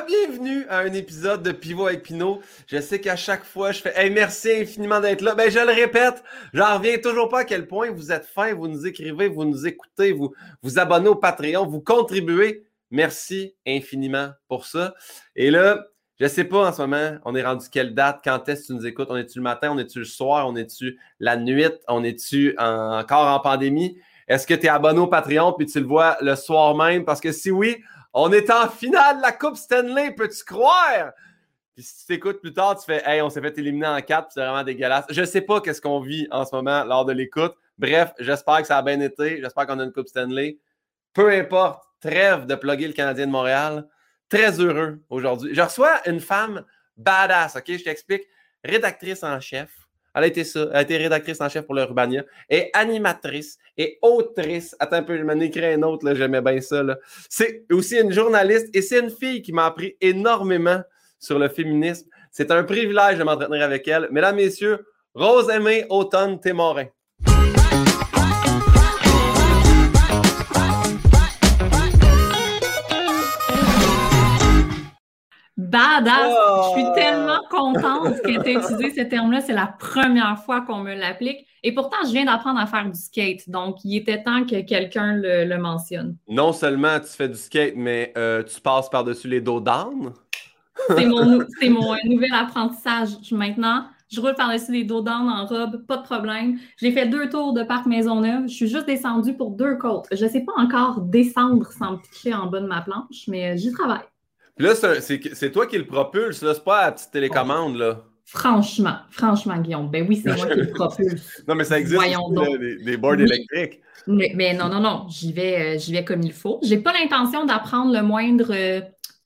Re-bienvenue à un épisode de Pivot avec Pinot. Je sais qu'à chaque fois, je fais hey, merci infiniment d'être là. Ben, je le répète, j'en reviens toujours pas à quel point vous êtes fins, vous nous écrivez, vous nous écoutez, vous vous abonnez au Patreon, vous contribuez. Merci infiniment pour ça. Et là, je sais pas en ce moment, on est rendu quelle date, quand est-ce que tu nous écoutes? On est-tu le matin, on est-tu le soir, on est-tu la nuit, on est-tu encore en pandémie? Est-ce que tu es abonné au Patreon puis tu le vois le soir même? Parce que si oui, on est en finale de la Coupe Stanley, peux-tu croire? Puis si tu t'écoutes plus tard, tu fais Hey, on s'est fait éliminer en quatre, c'est vraiment dégueulasse. Je sais pas qu'est-ce qu'on vit en ce moment lors de l'écoute. Bref, j'espère que ça a bien été. J'espère qu'on a une Coupe Stanley. Peu importe, trêve de plugger le Canadien de Montréal. Très heureux aujourd'hui. Je reçois une femme badass, OK? Je t'explique. Rédactrice en chef elle a été ça. Elle a été rédactrice en chef pour le et animatrice et autrice. Attends un peu, je m'en écris un autre, j'aimais bien ça. C'est aussi une journaliste et c'est une fille qui m'a appris énormément sur le féminisme. C'est un privilège de m'entretenir avec elle. Mesdames, Messieurs, Rose-Aimée Automne Témorin. Badass! Je suis oh! tellement contente que tu aies utilisé ce terme-là. C'est la première fois qu'on me l'applique. Et pourtant, je viens d'apprendre à faire du skate. Donc, il était temps que quelqu'un le, mentionne. Non seulement tu fais du skate, mais euh, tu passes par-dessus les dos d'âne. C'est mon, mon nouvel apprentissage. Maintenant, je roule par-dessus les dos d'âne en robe, pas de problème. J'ai fait deux tours de parc Maisonneuve. Je suis juste descendue pour deux côtes. Je ne sais pas encore descendre sans me pitcher en bas de ma planche, mais j'y travaille là, c'est toi qui le propulse, là. C'est pas la petite télécommande, là. Franchement, franchement, Guillaume. Ben oui, c'est moi qui le propulse. non, mais ça existe des, boards électriques. Mais, non, non, non. J'y vais, euh, vais comme il faut. J'ai pas l'intention d'apprendre le moindre euh,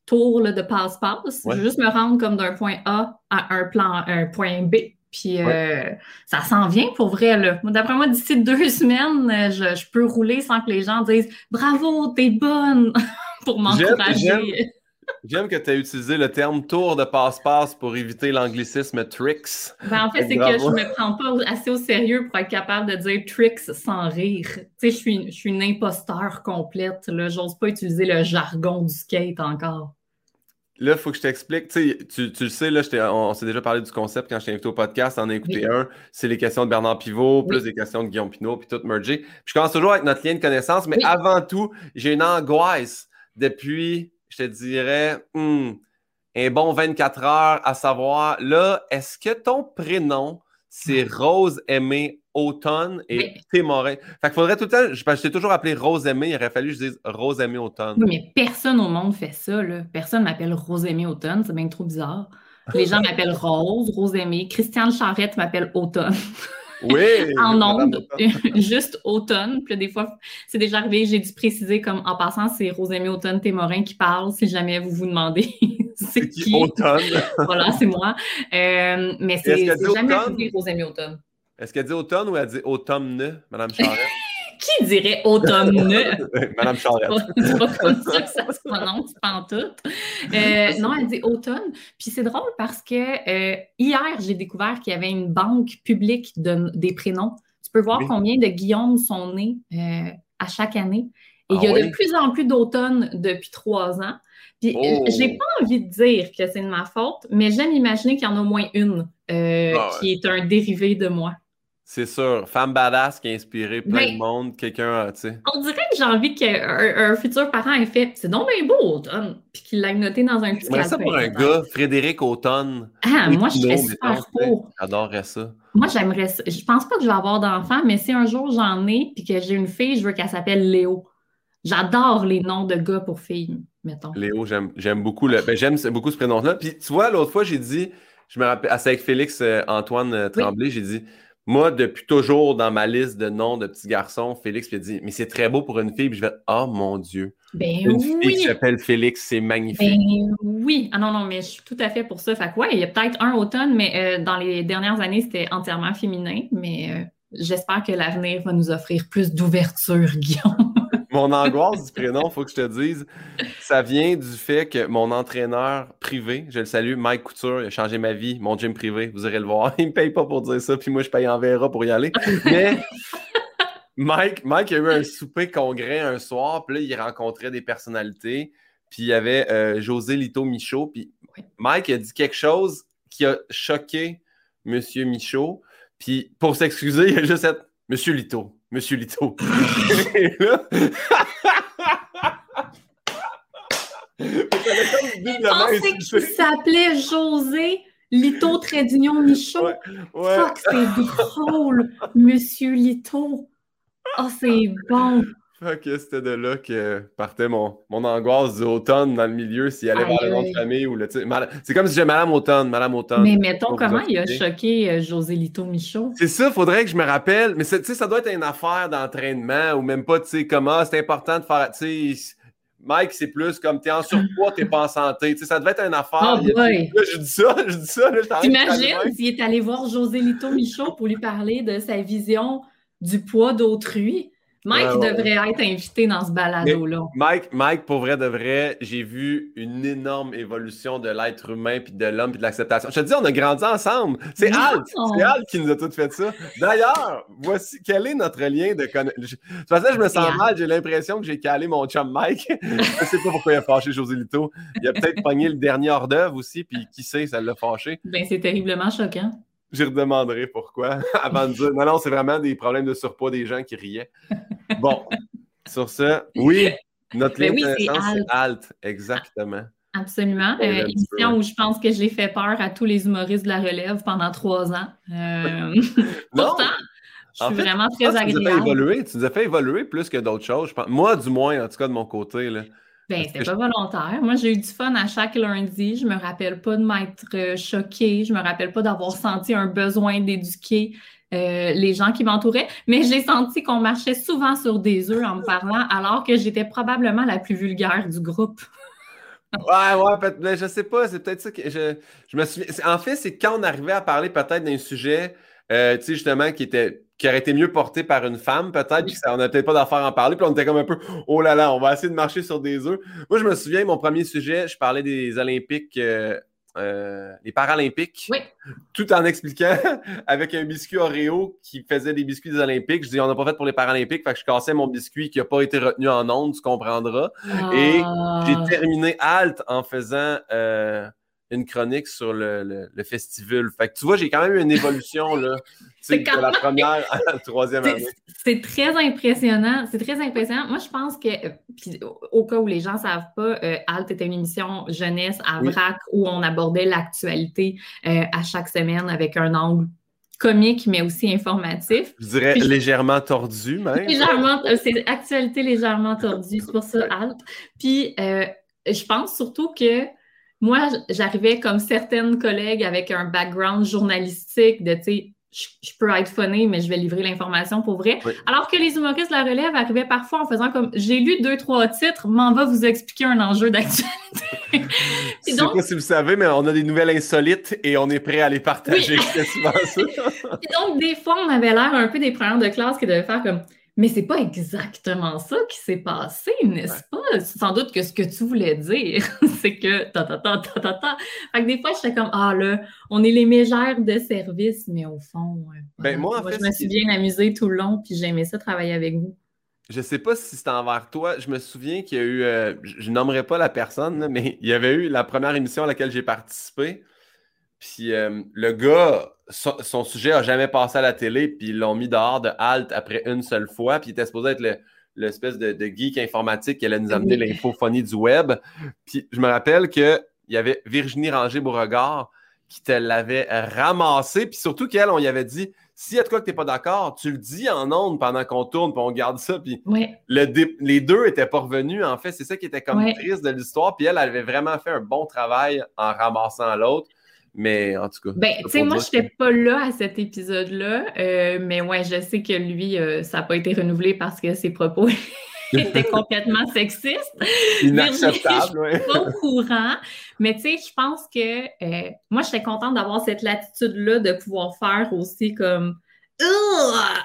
tour de passe-passe. Je vais juste me rendre comme d'un point A à un plan, un point B. Puis euh, ça s'en vient pour vrai. D'après moi, d'ici deux semaines, je, je, peux rouler sans que les gens disent Bravo, t'es bonne pour m'encourager. J'aime que tu aies utilisé le terme tour de passe-passe pour éviter l'anglicisme tricks. Ben, en fait, c'est que je ne me prends pas assez au sérieux pour être capable de dire tricks sans rire. Tu sais, je suis, je suis une imposteur complète. Je n'ose pas utiliser le jargon du skate encore. Là, il faut que je t'explique. Tu, tu, le sais, là, on, s'est déjà parlé du concept quand je t'ai invité au podcast. On a écouté un. C'est les questions de Bernard Pivot, plus les questions de Guillaume Pinot, puis tout mergé. je commence toujours avec notre lien de connaissance, mais avant tout, j'ai une angoisse depuis je te dirais, hmm, un bon 24 heures à savoir, là, est-ce que ton prénom, c'est Rose Aimée Automne et Témorin? Fait qu'il faudrait tout le temps, je, je t'ai toujours appelé Rose Aimée, il aurait fallu que je dise Rose Aimée Automne. Oui, mais personne au monde fait ça, là. Personne m'appelle Rose Aimée Automne, c'est bien trop bizarre. Les gens m'appellent Rose, Rose Aimée. Christiane Charrette m'appelle Automne. Oui! en ondes, juste automne. Puis des fois, c'est déjà arrivé, j'ai dû préciser comme en passant, c'est Rosémie Automne Témorin qui parle, si jamais vous vous demandez c'est qui. Automne. voilà, c'est moi. Euh, mais c'est jamais arrivé Rosémie Automne. Est-ce qu'elle dit automne ou elle dit automne, Madame Charette? Qui dirait automne? Madame Charette. c'est pas comme ça que ça se prononce, pas tout. Euh, non, elle dit automne. Puis c'est drôle parce que euh, hier, j'ai découvert qu'il y avait une banque publique de, des prénoms. Tu peux voir combien de Guillaume sont nés euh, à chaque année. Et il y a ah de plus en plus d'automne depuis trois ans. Puis oh. j'ai pas envie de dire que c'est de ma faute, mais j'aime imaginer qu'il y en a au moins une ah qui est un dérivé de moi. C'est sûr. Femme badass qui a inspiré plein de monde. Quelqu'un, tu sais. On dirait que j'ai envie qu'un un futur parent ait fait C'est donc bien beau, Automne. Puis qu'il l'ait noté dans un petit calepin. ça pour un gars, Frédéric Automne. Ah, moi, je serais super pour. J'adorerais ça. Moi, j'aimerais ça. Je pense pas que je vais avoir d'enfant, mais si un jour j'en ai puis que j'ai une fille, je veux qu'elle s'appelle Léo. J'adore les noms de gars pour filles, mettons. Léo, j'aime beaucoup le. Ben, j'aime beaucoup ce prénom-là. Puis tu vois, l'autre fois, j'ai dit, je me rappelle, c'est avec Félix euh, Antoine euh, Tremblay, j'ai dit moi, depuis toujours dans ma liste de noms de petits garçons, Félix a dit Mais c'est très beau pour une fille. Puis je vais Oh mon Dieu. Ben une fille qui s'appelle Félix, c'est magnifique. Ben oui. Ah non, non, mais je suis tout à fait pour ça. Fait que ouais, il y a peut-être un automne, mais euh, dans les dernières années, c'était entièrement féminin. Mais euh, j'espère que l'avenir va nous offrir plus d'ouverture, Guillaume. Mon angoisse du prénom, il faut que je te dise, ça vient du fait que mon entraîneur privé, je le salue, Mike Couture, il a changé ma vie, mon gym privé, vous irez le voir. Il ne me paye pas pour dire ça, puis moi, je paye en Vera pour y aller. Mais Mike, Mike a eu un souper congrès un soir, puis là, il rencontrait des personnalités. puis il y avait euh, José Lito Michaud, puis Mike a dit quelque chose qui a choqué M. Michaud, puis pour s'excuser, il a juste dit « Monsieur Lito, Monsieur Lito. Et là... qu'il s'appelait José Lito Trédignon Michaud. Fuck, c'est drôle, Monsieur Lito. Oh, c'est bon. Fuck, c'était de là que partait mon, mon angoisse d'automne dans le milieu s'il allait voir le nom de famille ou le C'est comme si j'ai Madame Automne, Madame Automne. Mais mettons, comment il a choqué euh, José Lito Michaud? C'est ça, faudrait que je me rappelle. Mais ça doit être une affaire d'entraînement ou même pas, tu sais, comment c'est important de faire. Tu sais, Mike, c'est plus comme t'es en surpoids, t'es pas en santé. ça devait être une affaire. Oh boy. je dis ça, je dis ça. T'imagines s'il est allé voir José Lito Michaud pour lui parler de sa vision du poids d'autrui? Mike devrait être invité dans ce balado-là. Mike, Mike, pour vrai de vrai, j'ai vu une énorme évolution de l'être humain, puis de l'homme, puis de l'acceptation. Je te dis, on a grandi ensemble. C'est Alt. C'est Alt qui nous a tout fait ça. D'ailleurs, voici quel est notre lien de connexion. De toute façon, je me sens mal. J'ai l'impression que j'ai calé mon chum Mike. je sais pas pourquoi il a fâché José Lito. Il a peut-être pogné le dernier hors d'œuvre aussi, puis qui sait, ça l'a fâché. Ben, c'est terriblement choquant. J'y redemanderai pourquoi avant de dire. Non, non, c'est vraiment des problèmes de surpoids des gens qui riaient. Bon, sur ce, oui, notre ben ligne c'est Alt. Exactement. Absolument. Euh, émission où je pense que j'ai fait peur à tous les humoristes de la relève pendant trois ans. Euh... Pourtant, je suis vraiment très agréable. Tu nous, as fait évoluer, tu nous as fait évoluer plus que d'autres choses. Moi, du moins, en tout cas, de mon côté. Là. Ben, c'était pas volontaire. Moi, j'ai eu du fun à chaque lundi. Je me rappelle pas de m'être euh, choquée. Je me rappelle pas d'avoir senti un besoin d'éduquer euh, les gens qui m'entouraient. Mais j'ai senti qu'on marchait souvent sur des œufs en me parlant, alors que j'étais probablement la plus vulgaire du groupe. ouais, ouais, mais je sais pas. C'est peut-être ça que je, je me souviens. En fait, c'est quand on arrivait à parler peut-être d'un sujet, euh, tu sais, justement, qui était qui aurait été mieux porté par une femme, peut-être, puis on n'a peut-être pas d'affaire à en parler, puis on était comme un peu, oh là là, on va essayer de marcher sur des œufs. Moi, je me souviens, mon premier sujet, je parlais des Olympiques, euh, euh, les Paralympiques, oui. tout en expliquant avec un biscuit Oreo qui faisait des biscuits des Olympiques. Je dis, on n'a pas fait pour les Paralympiques, fait que je cassais mon biscuit qui n'a pas été retenu en ondes, tu comprendras. Et j'ai ah. terminé halte en faisant. Euh, une chronique sur le, festival. Fait que tu vois, j'ai quand même eu une évolution là, de la première à la troisième année. C'est très impressionnant. C'est très impressionnant. Moi, je pense que, au cas où les gens ne savent pas, euh, Alt était une émission jeunesse à VRAC où on abordait l'actualité euh, à chaque semaine avec un angle comique, mais aussi informatif. Je dirais légèrement tordu, même. Légèrement, euh, c'est actualité légèrement tordue, c'est pour ça Alt. Puis, je pense surtout que moi, j'arrivais comme certaines collègues avec un background journalistique de, tu sais, je, peux être funny, mais je vais livrer l'information pour vrai. Alors que les humoristes de la relève arrivaient parfois en faisant comme j'ai lu deux, trois titres, m'en va vous expliquer un enjeu d'actualité. Je sais pas si vous savez, mais on a des nouvelles insolites et on est prêt à les partager. souvent ça. et donc, des fois, on avait l'air un peu des premières de classe qui devaient faire comme mais c'est pas exactement ça qui s'est passé, n'est-ce pas? Sans doute que ce que tu voulais dire, c'est que ta ta ta ta ta ta. Fait que des fois, j'étais comme Ah là, on est les mégères de service, mais au fond, ben, moi, en fait, je me suis bien amusée tout le long, puis j'ai aimé ça travailler avec vous. Je sais pas si c'est envers toi. Je me souviens qu'il y a eu, euh, je nommerai pas la personne, mais il y avait eu la première émission à laquelle j'ai participé. Puis euh, le gars, son, sujet a jamais passé à la télé, puis ils l'ont mis dehors de halte après une seule fois, puis il était supposé être l'espèce de, geek informatique qui allait nous amener l'infophonie du web. Puis je me rappelle qu'il y avait Virginie Ranger-Beauregard qui te l'avait ramassé, puis surtout qu'elle, on y avait dit s'il y a de quoi que tu n'es pas d'accord, tu le dis en ondes pendant qu'on tourne, puis on garde ça. Puis les deux n'étaient pas revenus, en fait. C'est ça qui était comme triste de l'histoire. Puis elle, elle avait vraiment fait un bon travail en ramassant l'autre. Mais en tout cas. Ben, tu sais, moi, je n'étais pas là à cet épisode-là. Euh, mais ouais, je sais que lui, euh, ça n'a pas été renouvelé parce que ses propos étaient complètement sexistes. Inacceptable, oui. pas au courant. Mais tu sais, je pense que euh, moi, j'étais contente d'avoir cette latitude-là de pouvoir faire aussi comme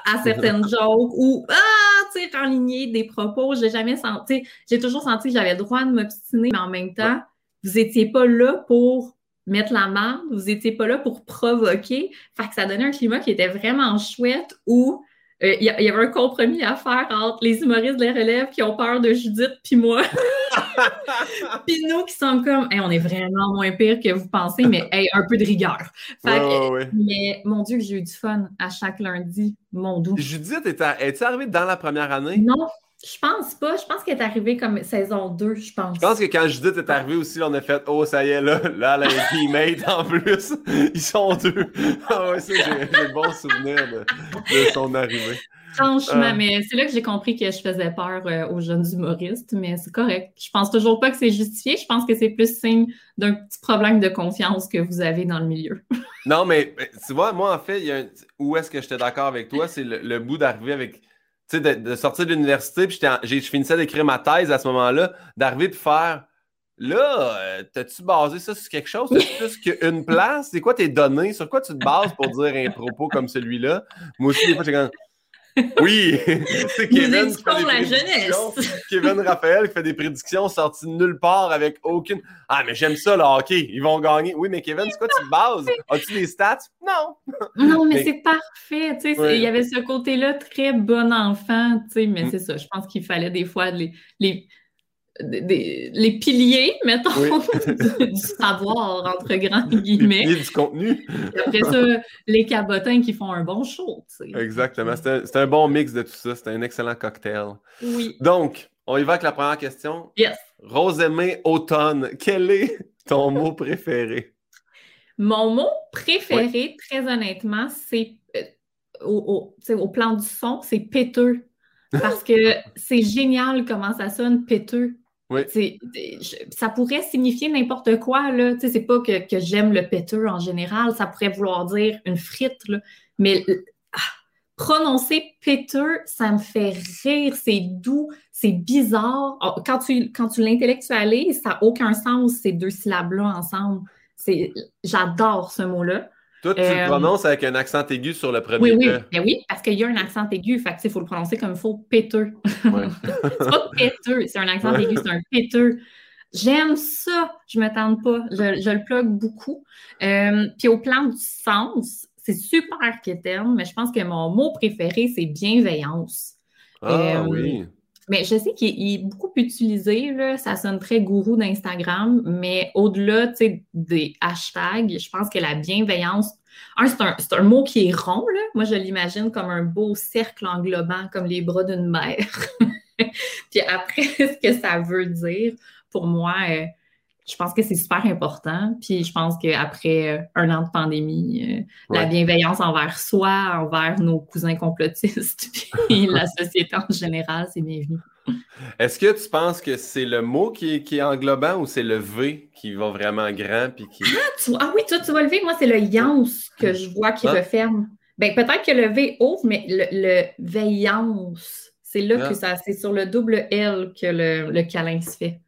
à certaines jokes ou ah, tu sais, renligner des propos. J'ai jamais senti, j'ai toujours senti que j'avais le droit de m'obstiner, mais en même temps, vous n'étiez pas là pour mettre la main, vous n'étiez pas là pour provoquer. Fait que ça donnait un climat qui était vraiment chouette où euh, il y, avait un compromis à faire entre les humoristes de la relève qui ont peur de Judith puis moi. puis nous qui sommes comme, on est vraiment moins pire que vous pensez, mais un peu de rigueur. Mais mon Dieu, j'ai eu du fun à chaque lundi, mon doux. Judith, est-tu arrivée dans la première année? Non, je pense pas. Je pense qu'elle est arrivée comme saison 2, je pense. Je pense que quand Judith est arrivée aussi, on a fait Oh, ça y est, là, là, elle a un teammate en plus. Ils sont deux. Ah ouais, ça, j'ai un bon souvenir de, son arrivée. Franchement, euh. mais c'est là que j'ai compris que je faisais peur euh, aux jeunes humoristes, mais c'est correct. Je pense toujours pas que c'est justifié. Je pense que c'est plus signe d'un petit problème de confiance que vous avez dans le milieu. non, mais tu vois, moi, en fait, il y a où est-ce que j'étais d'accord avec toi? C'est le bout d'arriver avec sais, de, sortir de l'université, puis je finissais d'écrire ma thèse à ce moment-là, d'arriver et faire Là, euh, t'as-tu basé ça sur quelque chose? T'as-tu plus qu'une place? C'est quoi tes données? Sur quoi tu te bases pour dire un propos comme celui-là? Moi aussi, des fois, j'ai quand oui, c'est Kevin qui fait des jeunesse. Kevin Raphaël qui fait des prédictions sorties de nulle part avec aucune. Ah, mais j'aime ça, le hockey, ils vont gagner. Oui, mais Kevin, c'est quoi tu te bases? As-tu des stats? Non. Non, mais, c'est parfait. Tu sais, Il y avait ce côté-là très bon enfant, tu sais, mais mm. c'est ça. Je pense qu'il fallait des fois les, les les piliers, mettons, du, savoir, entre grands guillemets. Les du contenu. Après ça, les cabotins qui font un bon show. Exactement. C'est un, bon mix de tout ça. C'est un excellent cocktail. Oui. Donc, on y va avec la première question. Yes. Rosemée Automne, quel est ton mot préféré? Mon mot préféré, très honnêtement, c'est euh, au, au, plan du son, c'est péteux. Parce que c'est génial comment ça sonne péteux. Ça pourrait signifier n'importe quoi. Là. C'est pas que, j'aime le péteux en général. Ça pourrait vouloir dire une frite. Là. Mais ah, prononcer péteux, ça me fait rire. C'est doux, c'est bizarre. Oh, quand tu, quand tu l'intellectualises, ça n'a aucun sens, ces deux syllabes-là ensemble. J'adore ce mot-là. Toi, tu le euh, prononces avec un accent aigu sur le premier Oui, oui, mais oui parce qu'il y a un accent aigu. Fait il faut le prononcer comme il faut, péteux. Ouais. c'est pas péteux, c'est un accent aigu, c'est un péteux. J'aime ça, je ne me tente pas. Je, le plug beaucoup. Euh, puis au plan du sens, c'est super quétaine, mais je pense que mon mot préféré, c'est bienveillance. Ah euh, oui. Mais je sais qu'il est beaucoup utilisé, là, ça sonne très gourou d'Instagram, mais au-delà des hashtags, je pense que la bienveillance, un, c'est un, mot qui est rond, là. moi je l'imagine comme un beau cercle englobant, comme les bras d'une mère. Puis après, ce que ça veut dire, pour moi, euh, je pense que c'est super important. Puis je pense qu'après euh, un an de pandémie, euh, la bienveillance envers soi, envers nos cousins complotistes, puis la société en général, c'est bienvenu. Est-ce que tu penses que c'est le mot qui est, qui englobant ou c'est le V qui va vraiment grand? Puis qui... Ah, ah oui, toi, tu vois le V, moi, c'est le yance que je vois qui ah. referme. Ben, peut-être que le V ouvre, mais le, le veillance, c'est là que ça, c'est sur le double L que le, le câlin se fait.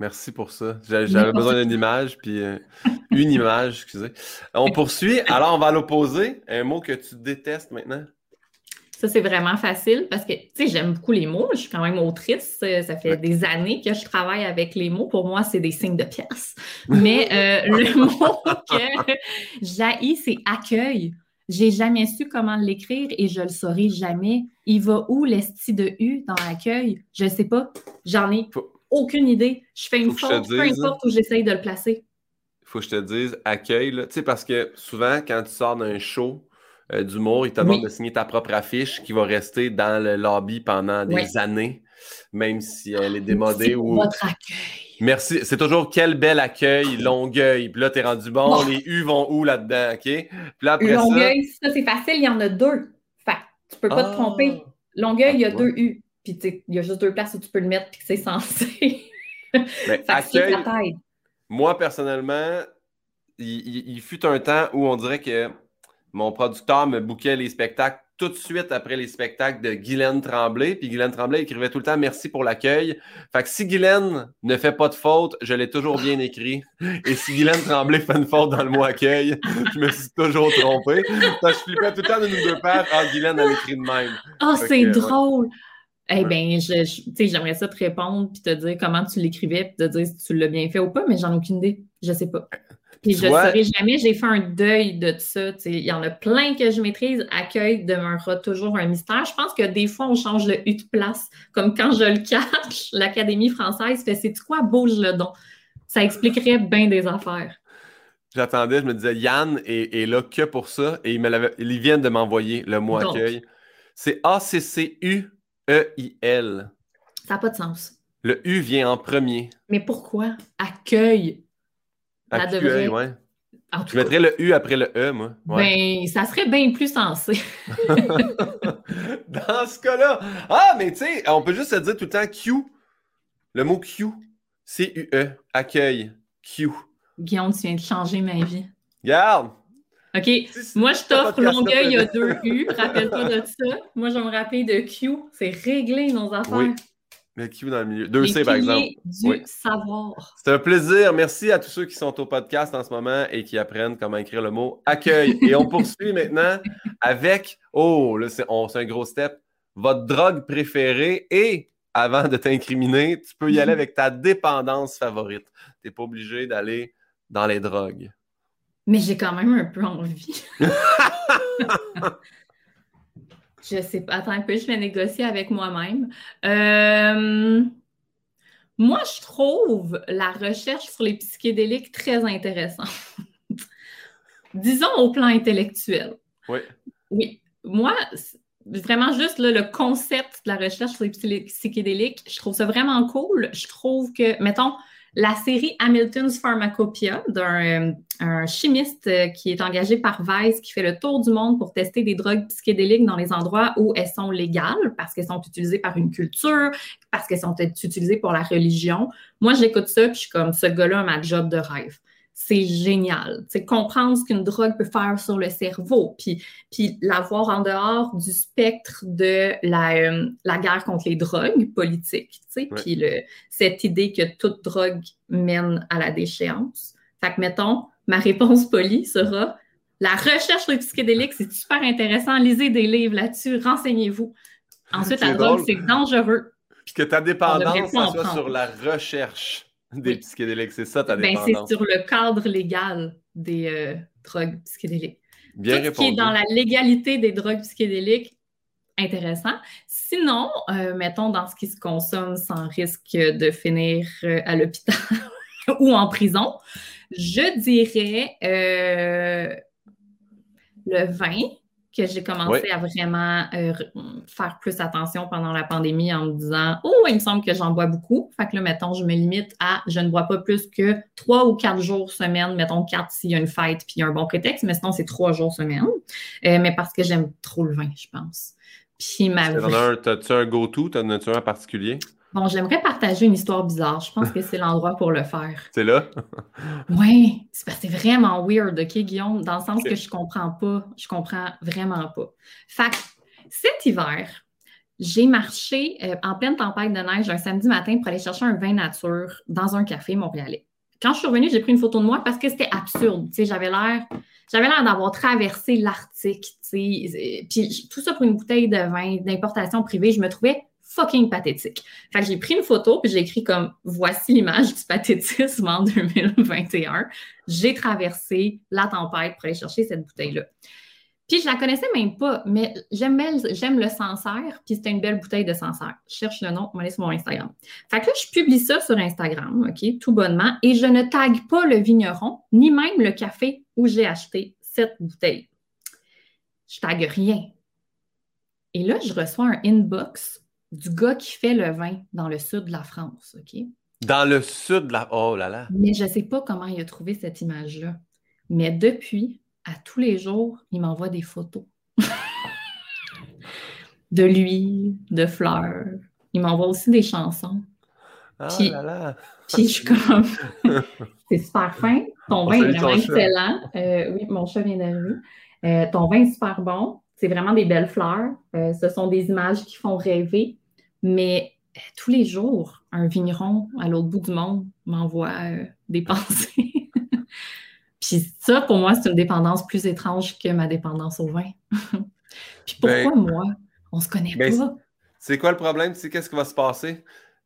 Merci pour ça. J'avais besoin d'une image, puis euh, une image, excusez. On poursuit. Alors, on va l'opposer. Un mot que tu détestes maintenant? Ça, c'est vraiment facile parce que, tu sais, j'aime beaucoup les mots. Je suis quand même autrice. Ça fait des années que je travaille avec les mots. Pour moi, c'est des signes de pièce. Mais euh, le mot que j'haïs, c'est accueil. J'ai jamais su comment l'écrire et je le saurai jamais. Il va où l'esti de U dans l'accueil? Je sais pas. J'en ai aucune idée. Je fais une faute, peu importe où j'essaye de le placer. Il faut que je te dise, accueil, tu sais, parce que souvent, quand tu sors d'un show euh, d'humour, ils te demandent de signer ta propre affiche qui va rester dans le lobby pendant des années, même si elle est démodée. ou... votre accueil. Merci. C'est toujours quel bel accueil, Longueuil. Puis là, t'es rendu bon. Les U vont où là-dedans, OK? Puis là, après Longueuil, ça, ça c'est facile, il y en a deux. Fait tu peux pas te tromper. Ah. Longueuil, il y a deux U. Puis, il y a juste deux places où tu peux le mettre, puis c'est censé. Mais accueil, moi, personnellement, il, fut un temps où on dirait que mon producteur me bouquait les spectacles tout de suite après les spectacles de Guylaine Tremblay. Puis Guylaine Tremblay écrivait tout le temps merci pour l'accueil. Fait que si Guylaine ne fait pas de faute, je l'ai toujours bien écrit. Et si Guylaine Tremblay fait une faute dans le mot accueil, je me suis toujours trompé. je flippais tout le temps de nous deux paires. Ah, Guylaine a écrit de même. Ah, c'est drôle. Eh bien, j'aimerais ça te répondre puis te dire comment tu l'écrivais puis te dire si tu l'as bien fait ou pas, mais j'en ai aucune idée. Je sais pas. Puis je ne saurais jamais, j'ai fait un deuil de ça. Il y en a plein que je maîtrise. Accueil demeurera toujours un mystère. Je pense que des fois, on change le U de place. Comme quand je le cache, l'Académie française fait C'est quoi, bouge le don? Ça expliquerait bien des affaires. J'attendais, je me disais, Yann est, là que pour ça. Et il, me il vient de m'envoyer le mot accueil. C'est A-C-C-U-E-I-L. Ça n'a pas de sens. Le U vient en premier. Mais pourquoi? Accueil. Accueil, ouais. Je mettrais le U après le E, moi. Ben, ça serait bien plus sensé. Dans ce cas-là. Ah, mais tu sais, on peut juste se dire tout le temps Q. Le mot Q. C-U-E. Accueil. Q. Guillaume, tu viens de changer ma vie. Garde! OK. Moi, je t'offre Longueuil a deux U. Rappelle-toi de ça. Moi, je vais me rappeler de Q. C'est réglé, nos affaires. Oui. Mais Q dans le milieu. Deux C, par exemple. du savoir. C'est un plaisir. Merci à tous ceux qui sont au podcast en ce moment et qui apprennent comment écrire le mot accueil. et on poursuit maintenant avec, oh, là, c'est un gros step, votre drogue préférée et avant de t'incriminer, tu peux y aller avec ta dépendance favorite. Tu n'es pas obligé d'aller dans les drogues. Mais j'ai quand même un peu envie. je sais pas. Attends un peu, je vais négocier avec moi-même. Euh, moi, je trouve la recherche sur les psychédéliques très intéressante. Disons au plan intellectuel. Oui. Oui. Moi, vraiment juste le concept de la recherche sur les psychédéliques, je trouve ça vraiment cool. Je trouve que, mettons, la série Hamilton's Pharmacopoeia d'un euh, chimiste euh, qui est engagé par Vice, qui fait le tour du monde pour tester des drogues psychédéliques dans les endroits où elles sont légales, parce qu'elles sont utilisées par une culture, parce qu'elles sont utilisées pour la religion. Moi, j'écoute ça, puis je suis comme, ce gars-là a ma job de rêve c'est génial. C'est comprendre ce qu'une drogue peut faire sur le cerveau, puis, puis l'avoir en dehors du spectre de la, euh, la guerre contre les drogues politiques, puis le, cette idée que toute drogue mène à la déchéance. Fait que, mettons, ma réponse polie sera la recherche sur les psychédéliques, c'est super intéressant. Lisez des livres là-dessus, renseignez-vous. Ensuite, la drogue, c'est dangereux. Puis que ta dépendance, soit sur la recherche des psychédéliques. C'est ça ta ben, C'est sur le cadre légal des euh, drogues psychédéliques. Bien Tout ce qui est dans la légalité des drogues psychédéliques, intéressant. Sinon, euh, mettons dans ce qui se consomme sans risque de finir euh, à l'hôpital ou en prison, je dirais le vin que j'ai commencé à vraiment euh, faire plus attention pendant la pandémie en me disant Oh, il me semble que j'en bois beaucoup. Fait que là, mettons, je me limite à je ne bois pas plus que trois ou quatre jours semaine, mettons quatre s'il y a une fête puis il y a un bon prétexte, mais sinon, c'est trois jours semaine. Euh, mais parce que j'aime trop le vin, je pense. Puis ma T'as-tu un go-to? T'en as-tu un particulier? Bon, j'aimerais partager une histoire bizarre. Je pense que c'est l'endroit pour le faire. C'est là? oui, c'est parce que c'est vraiment weird, OK, Guillaume? Dans le sens que je comprends pas. Je comprends vraiment pas. Fait que cet hiver, j'ai marché euh, en pleine tempête de neige un samedi matin pour aller chercher un vin nature dans un café montréalais. Quand je suis revenue, j'ai pris une photo de moi parce que c'était absurde. J'avais l'air j'avais l'air d'avoir traversé l'Arctique, puis tout ça pour une bouteille de vin d'importation privée. Je me trouvais fucking pathétique. Fait que j'ai pris une photo, puis j'ai écrit comme voici l'image du pathétisme en 2021. J'ai traversé la tempête pour aller chercher cette bouteille-là. Puis je la connaissais même pas, mais j'aime le Sancerre, puis c'était une belle bouteille de Sancerre. Je cherche le nom, on va sur mon Instagram. Fait que là, je publie ça sur Instagram, OK, tout bonnement, et je ne tague pas le vigneron, ni même le café où j'ai acheté cette bouteille. Je tague rien. Et là, je reçois un inbox du gars qui fait le vin dans le sud de la France, OK? Dans le sud de la... Oh là là! Mais je ne sais pas comment il a trouvé cette image-là. Mais depuis, à tous les jours, il m'envoie des photos. de lui, de fleurs. Il m'envoie aussi des chansons. Ah puis, là là! Puis je suis comme... c'est super fin. Ton vin est vraiment excellent. Euh, oui, mon chat vient d'arriver. Euh, ton vin est super bon. C'est vraiment des belles fleurs. Euh, ce sont des images qui font rêver. Mais euh, tous les jours, un vigneron à l'autre bout du monde m'envoie euh, des pensées. Puis ça, pour moi, c'est une dépendance plus étrange que ma dépendance au vin. Puis pourquoi ben, moi? On se connaît ben, pas. C'est quoi le problème? Tu sais qu'est-ce qui va se passer?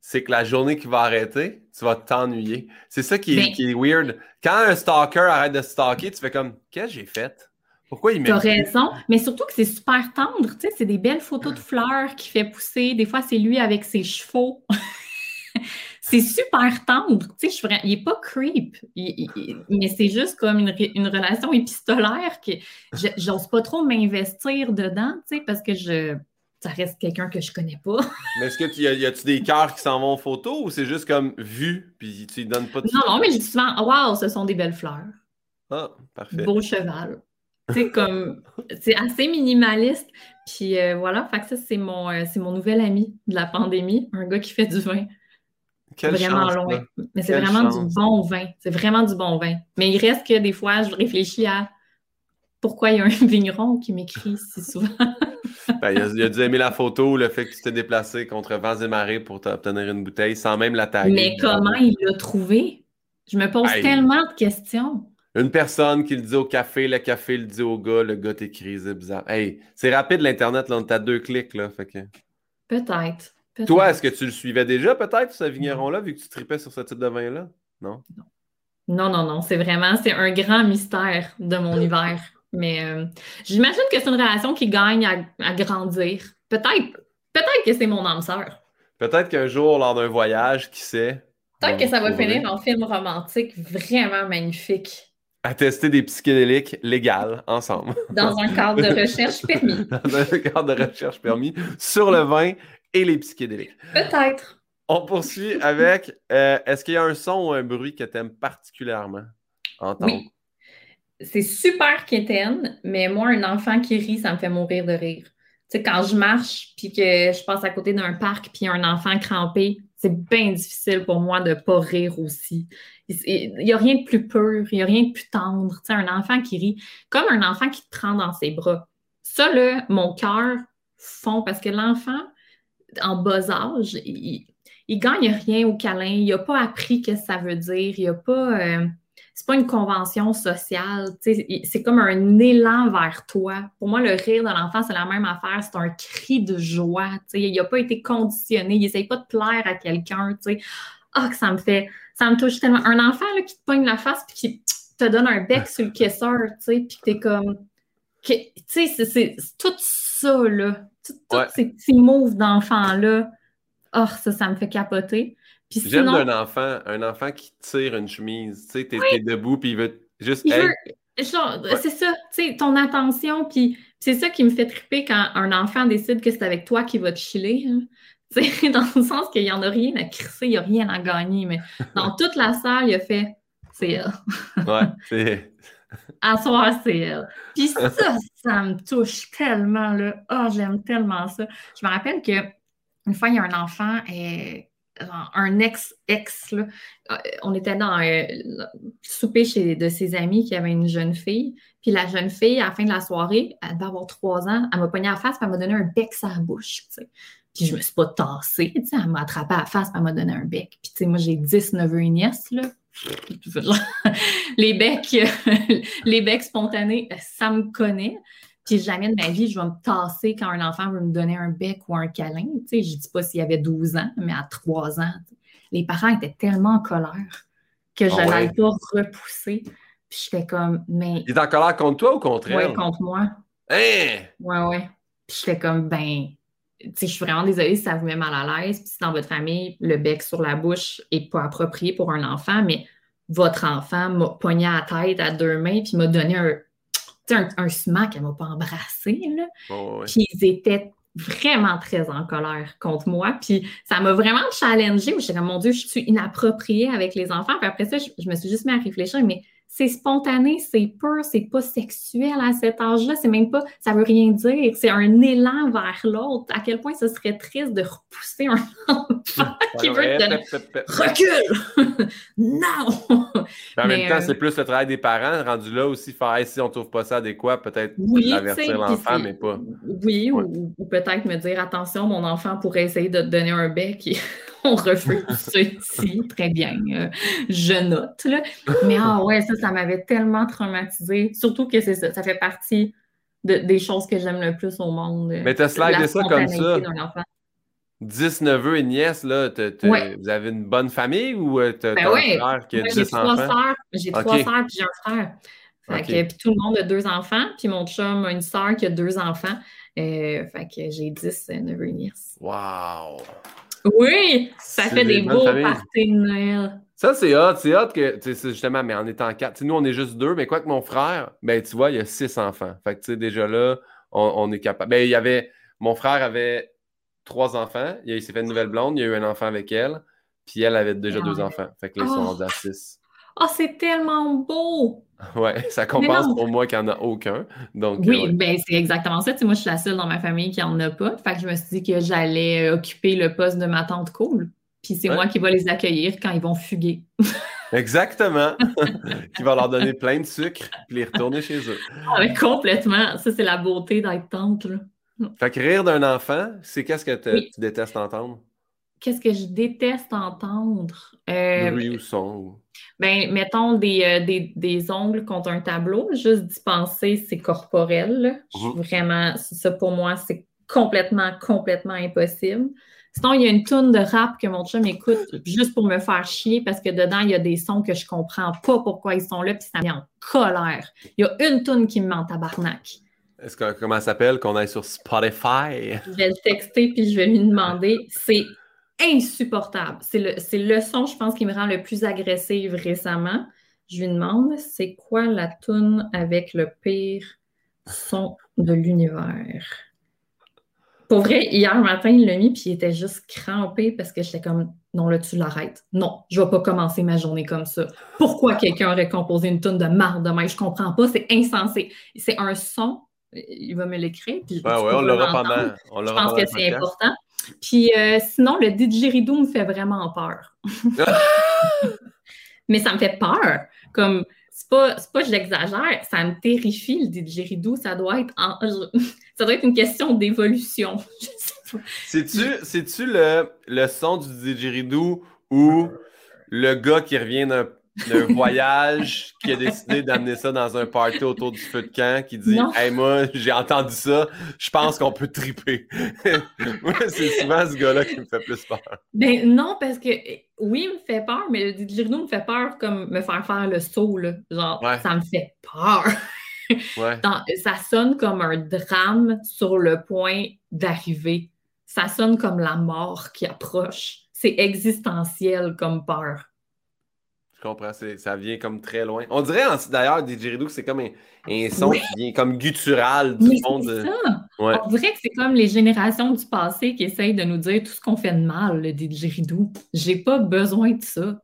c'est que la journée qui va arrêter, tu vas t'ennuyer. C'est ça qui est, Ben- qui est weird. Quand un stalker arrête de stalker, tu fais comme Qu'est-ce que j'ai fait? Pourquoi il T'as m'aime? plus? raison, mais surtout que c'est super tendre, tu sais, c'est des belles photos de fleurs qu'il fait pousser. Des fois, c'est lui avec ses chevaux. c'est super tendre, tu sais, je suis vra- il est pas creep, Il- il- mais c'est juste comme une, une relation épistolaire que je- j'ose pas trop m'investir dedans, tu sais, parce que je, ça reste quelqu'un que je connais pas. Mais est-ce que tu y a- y a-tu des cœurs qui s'en vont en photo ou c'est juste comme vu, puis tu lui donnes pas de. Non, non, mais je dis souvent, waouh, ce sont des belles fleurs. Ah, parfait. beau cheval. Sais, comme, c'est assez minimaliste. Puis euh, voilà, fait que ça, c'est mon, euh, c'est mon nouvel ami de la pandémie, un gars qui fait du vin Quelle vraiment chance, loin. là. Mais c'est vraiment chance. du bon vin. C'est vraiment du bon vin. Mais il reste que des fois, je réfléchis à pourquoi il y a un vigneron qui m'écrit si souvent. Ben, il, a, il a dû aimer la photo, le fait que tu t'es déplacé contre vents et marées pour t'obtenir une bouteille sans même la taguer. Mais comment il l'a trouvé? Je me pose tellement de questions. Une personne qui le dit au café, le café le dit au gars, le gars t'écrit, c'est bizarre. Hey, c'est rapide l'Internet, là, on deux clics, là. Fait que... Peut-être. Toi, est-ce que tu le suivais déjà, peut-être, ce vigneron-là, vu que tu tripais sur ce type de vin-là? Non? Non, non, non, c'est vraiment, c'est un grand mystère de mon hiver. Mais euh, j'imagine que c'est une relation qui gagne à, à grandir. Peut-être, peut-être que c'est mon âme sœur. Peut-être qu'un jour, lors d'un voyage, qui sait, Peut-être que ça va trouver. finir en film romantique vraiment magnifique à tester des psychédéliques légales ensemble. dans un cadre de recherche permis. Dans un cadre de recherche permis sur le vin et les psychédéliques. Peut-être. On poursuit avec euh, est-ce qu'il y a un son ou un bruit que tu aimes particulièrement entendre? Oui. C'est super quétaine, mais moi, un enfant qui rit, ça me fait mourir de rire. Tu sais, quand je marche puis que je passe à côté d'un parc puis il y a un enfant crampé, c'est bien difficile pour moi de pas rire aussi. Il n'y a rien de plus pur, il n'y a rien de plus tendre. Tu sais, un enfant qui rit, comme un enfant qui te prend dans ses bras. Ça, là, mon cœur fond parce que l'enfant, en bas âge, il, il gagne rien au câlin, il n'a pas appris ce que ça veut dire, il n'a pas. euh, c'est pas une convention sociale, c'est comme un élan vers toi. Pour moi, le rire de l'enfant, c'est la même affaire, c'est un cri de joie, il n'a pas été conditionné, il n'essaye pas de plaire à quelqu'un. Ah, que ça me fait, ça me touche tellement. Un enfant là, qui te pogne la face puis qui te donne un bec sur le caisseur, tu sais, puis que t'es comme, tu sais, c'est- tout ça, là, tous Ouais. ces petits moves d'enfant-là, ah, ça, ça me fait capoter. Puis J'aime sinon, d'un enfant, un enfant qui tire une chemise. Tu sais, t'es debout puis il veut juste. Il Hey, veut- genre, Ouais. c'est ça, tu sais, ton attention, puis c'est ça qui me fait triper quand un enfant décide que c'est avec toi qui va te chiller. hein. Tu sais, dans le sens qu'il n'y en a rien à crisser, il n'y a rien à gagner, mais dans toute la salle, il a fait c'est elle. Ouais, c'est. À soir, c'est elle. Puis ça, ça me touche tellement, là. Oh, j'aime tellement ça. Je me rappelle que une fois, il y a un enfant, euh, un ex-ex, là, euh, on était dans euh, le souper chez de ses amis qui avait une jeune fille. Puis la jeune fille, à la fin de la soirée, elle devait avoir trois ans, elle m'a pogné à la face, puis elle m'a donné un bec sur la bouche. tu sais. Puis je me suis pas tassée, tu sais, elle m'a attrapé à la face, elle m'a donné un bec. Puis tu sais, moi, j'ai 10 neveux et nièces, là. les becs, les becs spontanés, ça me connaît. Puis jamais de ma vie, je vais me tasser quand un enfant veut me donner un bec ou un câlin. Tu sais, je dis pas s'il avait 12 ans, mais à 3 ans, les parents étaient tellement en colère que je Ah ouais? n'allais pas repousser. Puis j'étais comme, mais Il est en colère contre toi ou contre elle? contre moi. Hein? Ouais, ouais. Puis j'étais comme, ben, je suis vraiment désolée si ça vous met mal à l'aise. Puis si dans votre famille, le bec sur la bouche est pas approprié pour un enfant, mais votre enfant m'a pogné à la tête à deux mains puis m'a donné un, un, un smack, elle m'a pas embrassé, là. Oh, ouais. Puis ils étaient vraiment très en colère contre moi. Puis ça m'a vraiment challengée. J'étais comme, mon Dieu, je suis inappropriée avec les enfants. Puis après ça, je, je me suis juste mis à réfléchir, mais c'est spontané, c'est pur, c'est pas sexuel à cet âge-là. C'est même pas, ça veut rien dire. C'est un élan vers l'autre. À quel point ce serait triste de repousser un enfant qui veut te donner. Recule! non! En même temps, euh, c'est plus le travail des parents, rendu là aussi, faire si on trouve pas ça adéquat, peut-être avertir l'enfant, mais pas. Oui, ou, peut-être me dire attention, mon enfant pourrait essayer de te donner un bec on refuse ceci. Très bien, euh, je note. Là. Mais ah ouais, ça, ça m'avait tellement traumatisée. Surtout que c'est ça, ça fait partie de- des choses que j'aime le plus au monde. euh, Mais t'as slidé ça comme ça. d'un enfant. 10 neveux et nièces, là, vous avez une bonne famille ou euh, tu as, ben un frère qui a 10 enfants? J'ai trois sœurs puis j'ai un frère. Fait puis tout le monde a deux enfants, puis mon chum a une sœur qui a deux enfants. Euh, fait que j'ai 10 neveux et nièces. Wow! Oui! Ça fait des, beaux parties de Noël. Ça, c'est hot. C'est hot que, justement, mais en étant quatre. nous, on est juste deux, mais quoi que mon frère, ben, tu vois, il y a six enfants. Fait que, tu sais, déjà là, on, est capable. Ben, il y avait, mon frère avait trois enfants. Il, s'est fait une nouvelle blonde. Il y a eu un enfant avec elle. Puis elle avait déjà deux ah enfants. Fait que là, ils sont oh. rendus à six. Oh, c'est tellement beau! Ouais, ça compense pour moi qu'il n'y en a aucun. Donc, oui, ben c'est exactement ça. moi, je suis la seule dans ma famille qui n'en a pas. Fait que je me suis dit que j'allais euh, occuper le poste de ma tante cool. Puis c'est moi qui vais les accueillir quand ils vont fuguer. Exactement. qui va leur donner plein de sucre puis les retourner chez eux. Ah, complètement. Ça, c'est la beauté d'être tante. Là. Fait que rire d'un enfant, c'est qu'est-ce que tu détestes entendre? Qu'est-ce que je déteste entendre? Euh, Bruit ou son? Ben, mettons des, euh, des, ongles contre un tableau. Juste d'y penser, c'est corporel. Mhm. Vraiment, ça pour moi, c'est complètement, complètement impossible. Sinon, il y a une toune de rap que mon chum écoute juste pour me faire chier parce que dedans, il y a des sons que je comprends pas pourquoi ils sont là, puis ça me met en colère. Il y a une toune qui me met en tabarnak. Est-ce que comment ça s'appelle? Qu'on aille sur Spotify? Je vais le texter puis je vais lui demander. C'est insupportable. C'est le, le son, je pense, qui me rend le plus agressive récemment. Je lui demande c'est quoi la toune avec le pire son de l'univers? Pour vrai, hier matin, il l'a mis, puis il était juste crampé parce que j'étais comme non, là, tu l'arrêtes. Non, je vais pas commencer ma journée comme ça. Pourquoi quelqu'un aurait composé une tonne de marde demain? Je comprends pas, c'est insensé. C'est un son, il va me l'écrire. Puis ouais, on l'aura pendant. je pense que c'est important. Puis euh, sinon, le didgeridoo me fait vraiment peur. Mais ça me fait peur. Comme c'est pas, pas que j'exagère, ça me terrifie le didgeridoo. Ça doit être ça doit être une question d'évolution. C'est-tu le, le son du didgeridoo ou le gars qui revient d'un d'un voyage qui a décidé d'amener ça dans un party autour du feu de camp qui dit Hey, moi, j'ai entendu ça, je pense qu'on peut triper. c'est souvent ce gars-là qui me fait plus peur. Ben non, parce que oui, il me fait peur, mais le didgeridoo me fait peur comme me faire faire le saut. Là. Genre, ça me fait peur. ça sonne comme un drame sur le point d'arriver. Ça sonne comme la mort qui approche. C'est existentiel comme peur. Comprends, ça vient comme très loin. On dirait d'ailleurs, didgeridoo, c'est comme un, son qui vient comme guttural du fond de. Ça. On dirait que c'est comme les générations du passé qui essayent de nous dire tout ce qu'on fait de mal, le didgeridoo. J'ai pas besoin de ça.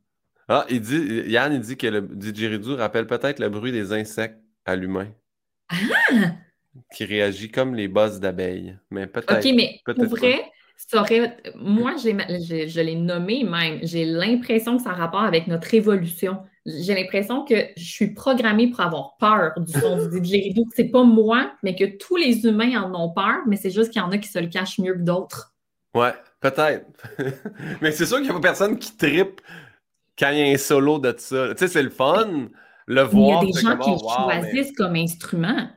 Ah, il dit, Yann, il dit que le didgeridoo rappelle peut-être le bruit des insectes à l'humain. Ah! Qui réagit comme les bosses d'abeilles. Mais peut-être. OK, mais pour vrai, moi, je l'ai nommé même, j'ai l'impression que ça a rapport avec notre évolution. J'ai l'impression que je suis programmée pour avoir peur du son du didgeridoo. C'est pas moi, mais que tous les humains en ont peur, mais c'est juste qu'il y en a qui se le cachent mieux que d'autres. Ouais, peut-être. mais c'est sûr qu'il n'y a pas personne qui tripe quand il y a un solo de ça. Tu sais, c'est le fun, le voir. Il y a des gens qui le choisissent comme instrument.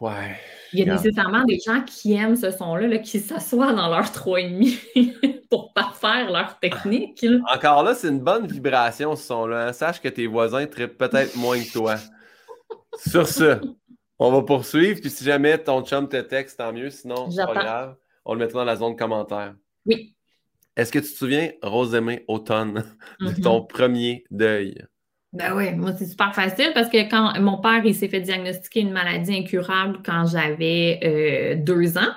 Ouais. Il y a nécessairement des gens qui aiment ce son-là, qui s'assoient dans leur 3,5 pour parfaire leur technique. Encore là, c'est une bonne vibration, ce son-là. Hein. Sache que tes voisins trippent peut-être moins que toi. Sur ce, on va poursuivre. Puis si jamais ton chum te texte, tant mieux. Sinon, c'est pas grave. On le mettra dans la zone commentaire. Oui. Est-ce que tu te souviens, Rosemée Automne, de mm-hmm. ton premier deuil? Ben oui, moi, c'est super facile parce que quand mon père, il s'est fait diagnostiquer une maladie incurable quand j'avais euh, deux ans.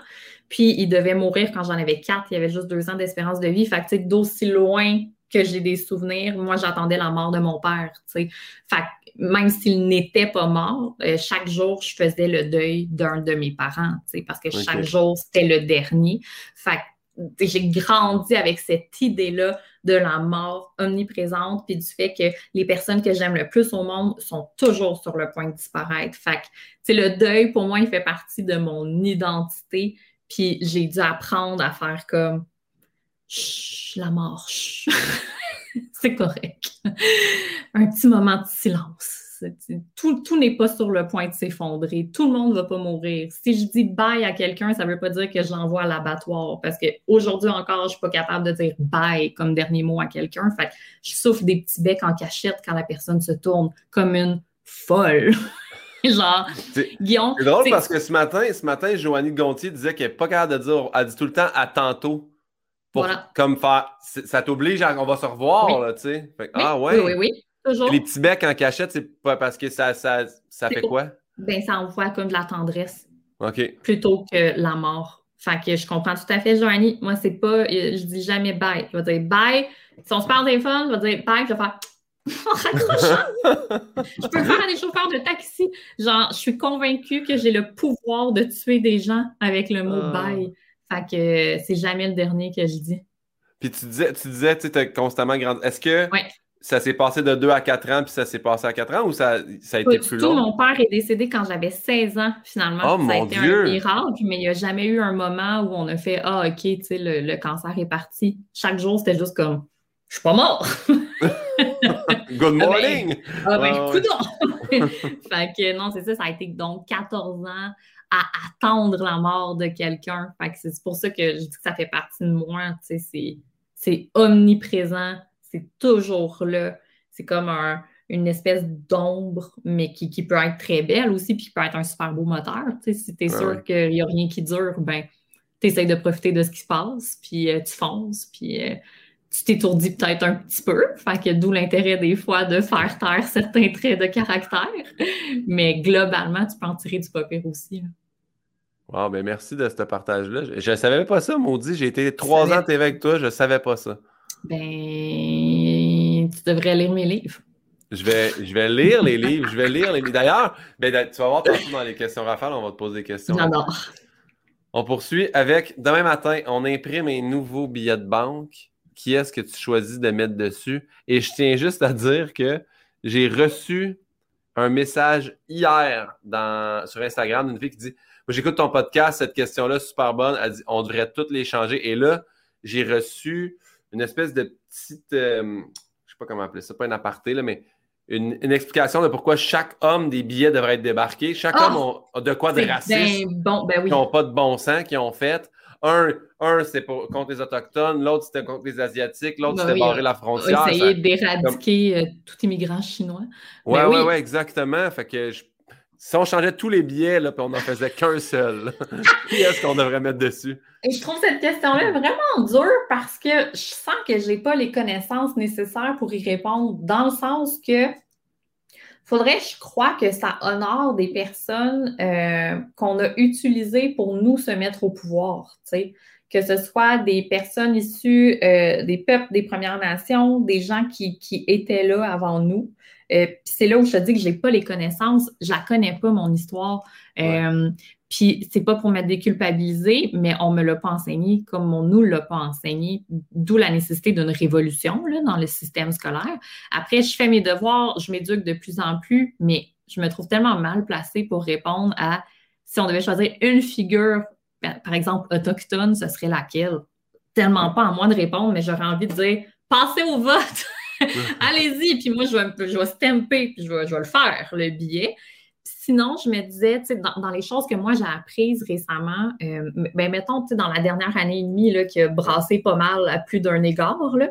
Puis il devait mourir quand j'en avais quatre. Il y avait juste deux ans d'espérance de vie. Fait que, d'aussi loin que j'ai des souvenirs, moi, j'attendais la mort de mon père, tu Fait que, même s'il n'était pas mort, euh, chaque jour, je faisais le deuil d'un de mes parents, tu sais, parce que chaque jour, c'était le dernier. Fait que j'ai grandi avec cette idée-là de la mort omniprésente, puis du fait que les personnes que j'aime le plus au monde sont toujours sur le point de disparaître. Fait que, le deuil, pour moi, il fait partie de mon identité, puis j'ai dû apprendre à faire comme Chut, la mort, c'est correct. Un petit moment de silence. Tout, tout n'est pas sur le point de s'effondrer. Tout le monde ne va pas mourir. Si je dis bye à quelqu'un, ça ne veut pas dire que je l'envoie à l'abattoir. Parce qu'aujourd'hui encore, je ne suis pas capable de dire bye comme dernier mot à quelqu'un. Fait je souffle des petits becs en cachette quand la personne se tourne comme une folle. Genre, Guillaume. C'est drôle parce que ce matin, ce matin, Joanie Gontier disait qu'elle n'est pas capable de dire, elle dit tout le temps à tantôt. Pour, Comme faire, ça t'oblige à, on va se revoir, là, tu sais. Ah ouais. Oui, oui, oui. Toujours. Les petits becs en cachette, c'est pas parce que ça, ça, ça fait quoi? Ben, ça envoie comme de la tendresse. OK. Plutôt que la mort. Fait que je comprends tout à fait, Joanie. Moi, c'est pas, je dis jamais bye. Je vais dire bye. Si on se parle au téléphone, je vais dire bye, je vais faire en raccrochant. je peux faire à des chauffeurs de taxi. Genre, je suis convaincue que j'ai le pouvoir de tuer des gens avec le mot ah. bye. Fait que c'est jamais le dernier que je dis. Puis tu disais, tu disais, tu sais, constamment grandi. Est-ce que ça s'est passé de 2 à 4 ans, puis ça s'est passé à 4 ans, ou ça, ça a été plus long? Mon père est décédé quand j'avais 16 ans, finalement. Oh, ça a été un miracle, mais il n'y a jamais eu un moment où on a fait Ah, OK, tu sais, le, le, cancer est parti. Chaque jour, c'était juste comme Je suis pas mort. Good morning! Ah ben, ah, ben fait que non, c'est ça, ça a été donc 14 ans à attendre la mort de quelqu'un. Fait que c'est pour ça que je dis que ça fait partie de moi. Tu sais, c'est omniprésent, c'est toujours là. C'est comme une espèce d'ombre, mais qui, peut être très belle aussi, puis qui peut être un super beau moteur. Si tu es sûr qu'il n'y a rien qui dure, ben, tu essaies de profiter de ce qui se passe, puis euh, tu fonces, puis euh, tu t'étourdis peut-être un petit peu. Fait que d'où l'intérêt des fois de faire taire certains traits de caractère. Mais globalement, tu peux en tirer du papier aussi. Wow, ben merci de ce partage-là. Je ne savais pas ça, maudit. J'ai été trois ans avec toi, je ne savais pas ça. Ben, tu devrais lire mes livres. Je vais, je vais lire les livres. Je vais lire les livres. D'ailleurs, ben, tu vas voir tantôt dans les questions Rafale, on va te poser des questions. On poursuit avec demain matin, on imprime un nouveau billet de banque qui est-ce que tu choisis de mettre dessus? Et je tiens juste à dire que j'ai reçu un message hier dans, sur Instagram d'une fille qui dit J'écoute ton podcast, cette question-là, super bonne. Elle dit On devrait toutes les changer. Et là, j'ai reçu une espèce de petite. Euh, je ne sais pas comment appeler ça, pas un aparté, là, mais une, explication de pourquoi chaque homme des billets devrait être débarqué. Chaque homme ah! a, de quoi de raciste. bon, ben oui. Qui n'ont pas de bon sens, qui ont fait. Un, un c'était contre les Autochtones, l'autre, c'était contre les Asiatiques, l'autre, c'était barrer la frontière. Essayer d'éradiquer euh, tout immigrant chinois. Oui, oui, oui, exactement. Fait que si on changeait tous les billets, là, puis on n'en faisait qu'un seul, qui est-ce qu'on devrait mettre dessus? Et je trouve cette question-là vraiment dure parce que je sens que je n'ai pas les connaissances nécessaires pour y répondre, dans le sens que faudrait, je crois, que ça honore des personnes euh, qu'on a utilisées pour nous se mettre au pouvoir, que ce soit des personnes issues euh, des peuples des Premières Nations, des gens qui, étaient là avant nous. Euh, c'est là où je te dis que je n'ai pas les connaissances, je la connais pas, mon histoire. Puis c'est pas pour me déculpabiliser, mais on me l'a pas enseigné comme on nous l'a pas enseigné, d'où la nécessité d'une révolution là, dans le système scolaire. Après, je fais mes devoirs, je m'éduque de plus en plus, mais je me trouve tellement mal placée pour répondre à si on devait choisir une figure, ben, par exemple autochtone, ce serait laquelle? Tellement pas à moi de répondre, mais j'aurais envie de dire passez au vote! Allez-y, puis moi, je vais, je stamper, puis je vais, je vais le faire, le billet. Sinon, je me disais, dans, dans les choses que moi j'ai apprises récemment, euh, ben, mettons, dans la dernière année et demie là, qui a brassé pas mal à plus d'un égard, là,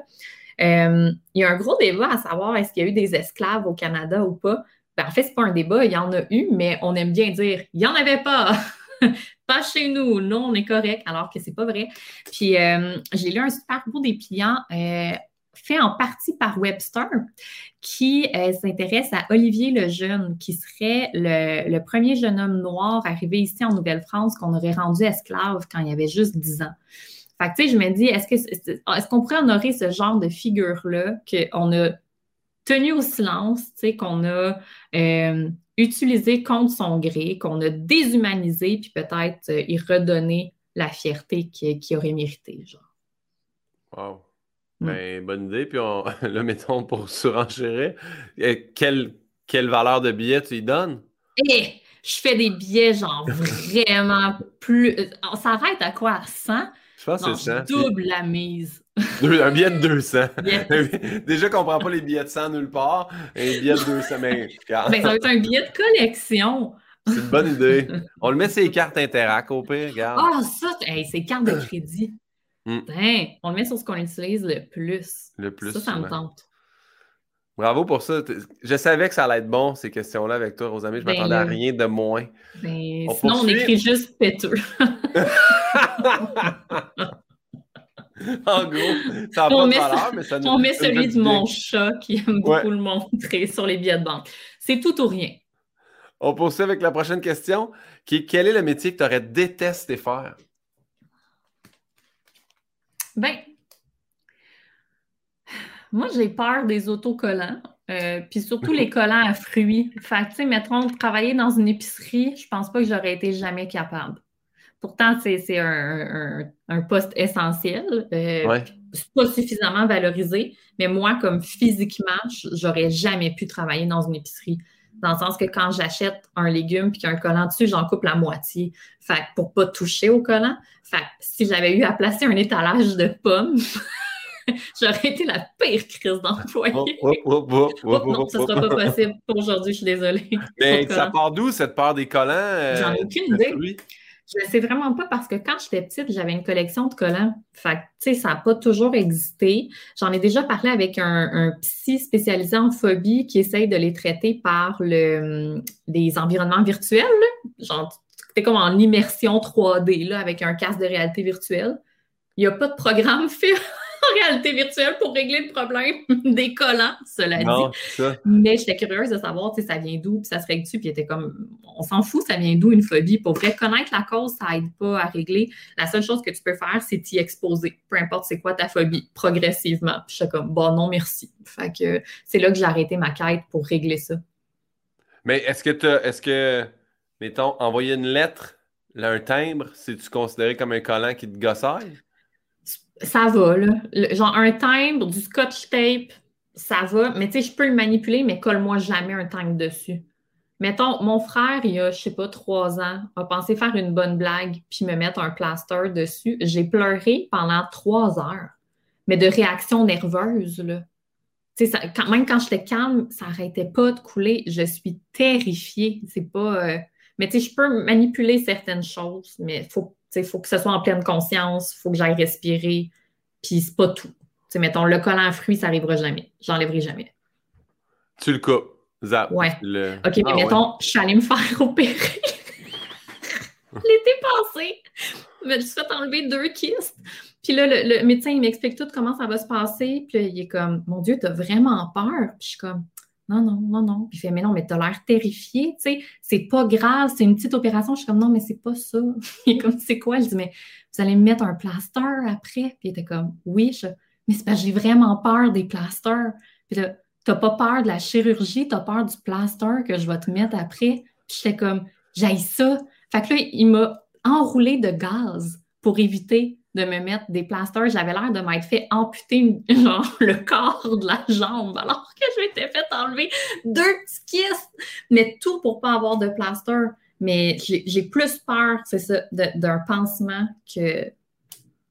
euh, il y a un gros débat à savoir est-ce qu'il y a eu des esclaves au Canada ou pas. Ben, en fait, c'est pas un débat, il y en a eu, mais on aime bien dire il n'y en avait pas. pas chez nous, non, on est correct, alors que c'est pas vrai. Puis euh, j'ai lu un super beau dépliant fait en partie par Webster, qui euh, s'intéresse à Olivier le Jeune, qui serait le, premier jeune homme noir arrivé ici en Nouvelle-France qu'on aurait rendu esclave quand il avait juste 10 ans. Fait que, tu sais, je me dis, est-ce que est-ce qu'on pourrait honorer ce genre de figure-là qu'on a tenu au silence, tu sais, qu'on a euh, utilisé contre son gré, qu'on a déshumanisé, puis peut-être euh, y redonner la fierté qu'il aurait mérité, genre? Wow. Mm. Ben, bonne idée. Puis on, là, mettons pour surenchérir, euh, quelle, quelle valeur de billet tu y donnes? Eh, je fais des billets genre vraiment plus. On s'arrête à quoi? À 100? Je pense que c'est ça. double la mise. un billet de 200. Déjà qu'on prend pas les billets de 100 nulle part. Un billet de 200, mais... Ben, ça va être un billet de collection. C'est une bonne idée. On le met sur les cartes Interac au pire, regarde. Ah, ça, c'est cartes de crédit. Mm. on le met sur ce qu'on utilise le plus. Le plus. Ça, ça me tente. Bravo pour ça. Je savais que ça allait être bon, ces questions-là, avec toi, Rosamie. Je ne ben m'attendais à rien de moins. Ben, sinon, on écrit juste péteux. en gros, ça n'a pas de valeur, mais ça nous On met celui de mon chat qui aime beaucoup le montrer sur les billets de banque. C'est tout ou rien. On poursuit avec la prochaine question, qui est quel est le métier que tu aurais détesté faire? Ben, moi, j'ai peur des autocollants, euh, puis surtout les collants à fruits. Fait tu sais, mettons, travailler dans une épicerie, je pense pas que j'aurais été jamais capable. Pourtant, c'est un, poste essentiel. Euh, pas suffisamment valorisé, mais moi, comme physiquement, j'aurais jamais pu travailler dans une épicerie. Dans le sens que quand j'achète un légume puis qu'il y a un collant dessus, j'en coupe la moitié. Fait que pour pas toucher au collant. Fait que si j'avais eu à placer un étalage de pommes, J'aurais été la pire crise d'employé. non, ce ne sera pas possible pour aujourd'hui, je suis désolée. Mais ça part d'où cette part des collants? Euh, J'en ai aucune idée. Je sais vraiment pas parce que quand j'étais petite, j'avais une collection de collants. Fait tu sais, ça n'a pas toujours existé. J'en ai déjà parlé avec un, psy spécialisé en phobie qui essaye de les traiter par le, les environnements virtuels. Genre, c'était comme en immersion 3D là, avec un casque de réalité virtuelle. Il n'y a pas de programme fait réalité virtuelle pour régler le problème des collants, cela dit. Mais j'étais curieuse de savoir, tu sais, ça vient d'où, puis ça se règle-tu, puis était comme, on s'en fout, ça vient d'où une phobie? Pour vrai, connaître la cause, ça aide pas à régler. La seule chose que tu peux faire, c'est t'y exposer, peu importe c'est quoi ta phobie, progressivement. Puis j'étais comme, bon, non, merci. Fait que c'est là que j'ai arrêté ma quête pour régler ça. Mais est-ce que tu est-ce que, mettons, envoyer une lettre, un timbre, c'est-tu considéré comme un collant qui te gossaille? Ça va, là. genre un timbre, du scotch tape, ça va. Mais tu sais, je peux le manipuler, mais colle-moi jamais un timbre dessus. Mettons, mon frère, il y a, je sais pas, trois ans, a pensé faire une bonne blague puis me mettre un plaster dessus. J'ai pleuré pendant trois heures, mais de réaction nerveuse, là. Sais, quand, même quand j'étais calme, ça n'arrêtait pas de couler. Je suis terrifiée. C'est pas. Euh, mais tu sais, je peux manipuler certaines choses, mais faut il faut que ce soit en pleine conscience, il faut que j'aille respirer, puis c'est pas tout. sais, mettons, le collant à fruits, ça n'arrivera jamais. J'enlèverai jamais. Tu le coupes. Zap. Ouais. OK, mais ah, mettons, je suis allée me faire opérer. L'été passé, je me suis fait enlever deux kystes. Puis là, le, médecin, il m'explique tout comment ça va se passer. Puis il est comme, mon Dieu, t'as vraiment peur. Puis je suis comme, non, non, non, non. Puis il fait, mais non, mais t'as l'air terrifié, tu sais, c'est pas grave, c'est une petite opération. Je suis comme, non, mais c'est pas ça. il est comme, c'est quoi? Il dit, mais vous allez me mettre un plaster après? Puis il était comme, oui, je... mais c'est parce que j'ai vraiment peur des plasters. Puis là, t'as pas peur de la chirurgie, t'as peur du plaster que je vais te mettre après? Puis j'étais comme, j'aille ça. Fait que là, il m'a enroulé de gaz pour éviter de me mettre des plasters. J'avais l'air de m'être fait amputer genre, le corps de la jambe alors que je m'étais fait enlever deux petits mais tout pour pas avoir de plaster. Mais j'ai plus peur, c'est ça, d'un pansement que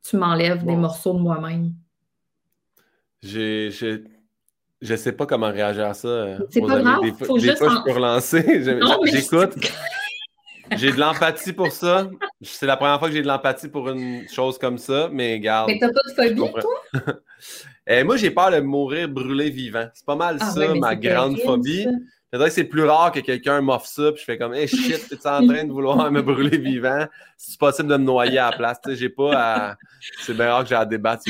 tu m'enlèves des morceaux de moi-même. J'ai. Je sais pas comment réagir à ça. C'est pas grave, des, faut juste fois, je peux relancer. J'écoute. J'ai de l'empathie pour ça. C'est la première fois que j'ai de l'empathie pour une chose comme ça, mais garde. Mais t'as pas de phobie, toi? Eh, moi, j'ai peur de mourir brûlé vivant. C'est pas mal ah ça, ma grande phobie. C'est vrai que c'est plus rare que quelqu'un m'offre ça, puis je fais comme, hey shit, t'es en train de vouloir me brûler vivant? C'est possible de me noyer à la place, tu sais, j'ai pas à. C'est bien rare que j'ai à débattre.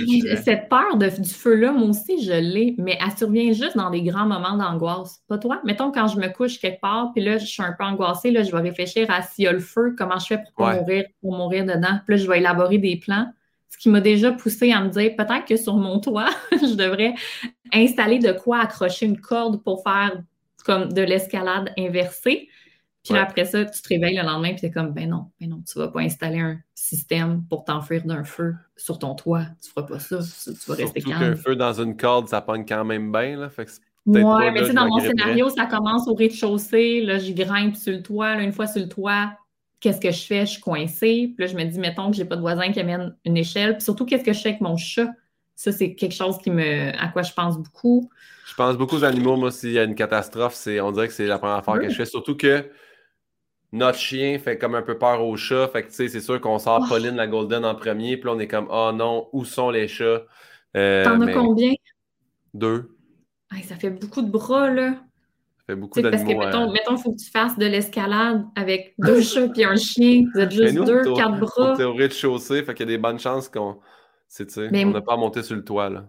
Cette peur de, du feu-là, moi aussi, je l'ai, mais elle survient juste dans des grands moments d'angoisse. Pas toi? Mettons, quand je me couche quelque part, puis là, je suis un peu angoissée, là, je vais réfléchir à s'il y a le feu, comment je fais pour pas mourir, pour mourir dedans. Puis là, je vais élaborer des plans. Ce qui m'a déjà poussé à me dire peut-être que sur mon toit, je devrais installer de quoi accrocher une corde pour faire comme de l'escalade inversée. Puis après ça, tu te réveilles le lendemain, puis es comme, ben non, ben non, tu vas pas installer un système pour t'enfuir d'un feu sur ton toit. Tu feras pas ça. Tu, vas rester calme. qu'un feu dans une corde, ça pogne quand même bien, là. Fait que ouais, mais tu sais, dans mon scénario, ça commence au rez-de-chaussée. Là, je grimpe sur le toit. Là, une fois sur le toit, qu'est-ce que je fais? Je suis coincée. Puis là, je me dis, mettons que j'ai pas de voisin qui amène une échelle. Puis surtout, qu'est-ce que je fais avec mon chat? Ça, c'est quelque chose qui me, à quoi je pense beaucoup. Je pense beaucoup aux animaux. Moi, s'il y a une catastrophe, c'est, on dirait que c'est la première fois que je fais. Surtout que notre chien fait comme un peu peur aux chats. Fait que, tu sais, c'est sûr qu'on sort oh. Pauline la Golden en premier. Puis là, on est comme, oh non, où sont les chats? Euh, T'en as combien? Deux. ça fait beaucoup de bras, là. Ça fait beaucoup d'animaux. Parce que, mettons, il faut que tu fasses de l'escalade avec deux chats et un chien. Vous êtes juste deux, quatre bras. On au rez-de-chaussée, fait qu'il y a des bonnes chances qu'on. On n'a pas à monter sur le toit, là.